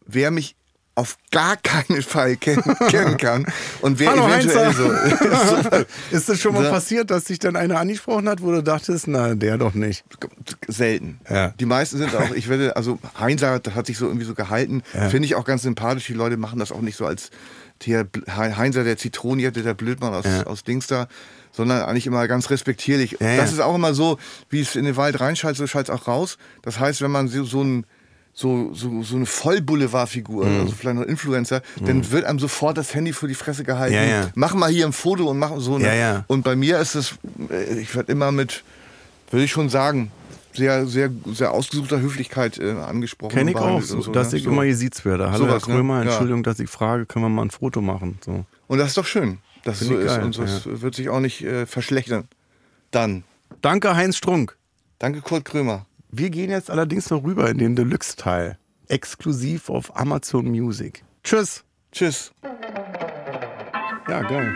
Speaker 3: wer mich auf gar keinen Fall kennen, kann und wer
Speaker 2: Hallo,
Speaker 3: eventuell so
Speaker 2: Ist das schon mal
Speaker 3: Ja.
Speaker 2: passiert, dass sich dann einer angesprochen hat, wo du dachtest, na, der doch nicht?
Speaker 3: selten.
Speaker 2: Ja.
Speaker 3: Die meisten sind auch, ich werde, also Heinzer hat, hat sich so irgendwie so gehalten, finde ich auch ganz sympathisch. Die Leute machen das auch nicht so als der Heinzer, der Zitronenjette, der Blödmann aus,
Speaker 2: Ja.
Speaker 3: aus Dings da, sondern eigentlich immer ganz respektierlich.
Speaker 2: Ja,
Speaker 3: das
Speaker 2: ja.
Speaker 3: ist auch immer so, wie es in den Wald reinschaltet, so schallt es auch raus. Das heißt, wenn man so, so ein so, so, so eine Vollboulevardfigur,
Speaker 2: Mhm.
Speaker 3: also vielleicht noch Influencer, dann wird einem sofort das Handy vor die Fresse gehalten.
Speaker 2: Ja, ja.
Speaker 3: Mach mal hier ein Foto und mach so. Ne?
Speaker 2: Ja.
Speaker 3: Und bei mir ist es, äh, ich werde immer mit, würde ich schon sagen, sehr, sehr, sehr ausgesuchter Höflichkeit äh, angesprochen.
Speaker 2: Kenn
Speaker 3: und
Speaker 2: ich auch, so,
Speaker 3: so,
Speaker 2: dass
Speaker 3: ne?
Speaker 2: ich
Speaker 3: so.
Speaker 2: immer gesiezt werde. Hallo,
Speaker 3: Sowas,
Speaker 2: Herr
Speaker 3: ne?
Speaker 2: Krömer,
Speaker 3: Ja.
Speaker 2: Entschuldigung, dass ich frage, können wir mal ein Foto machen? So.
Speaker 3: Und das ist doch schön, dass es so ist.
Speaker 2: geil,
Speaker 3: und so es wird sich auch nicht äh, verschlechtern. Dann,
Speaker 2: Danke, Heinz Strunk.
Speaker 3: danke Kurt Krömer.
Speaker 2: Wir gehen jetzt allerdings noch rüber in den Deluxe-Teil. Exklusiv auf Amazon Music. Tschüss.
Speaker 3: Tschüss.
Speaker 2: Ja, geil.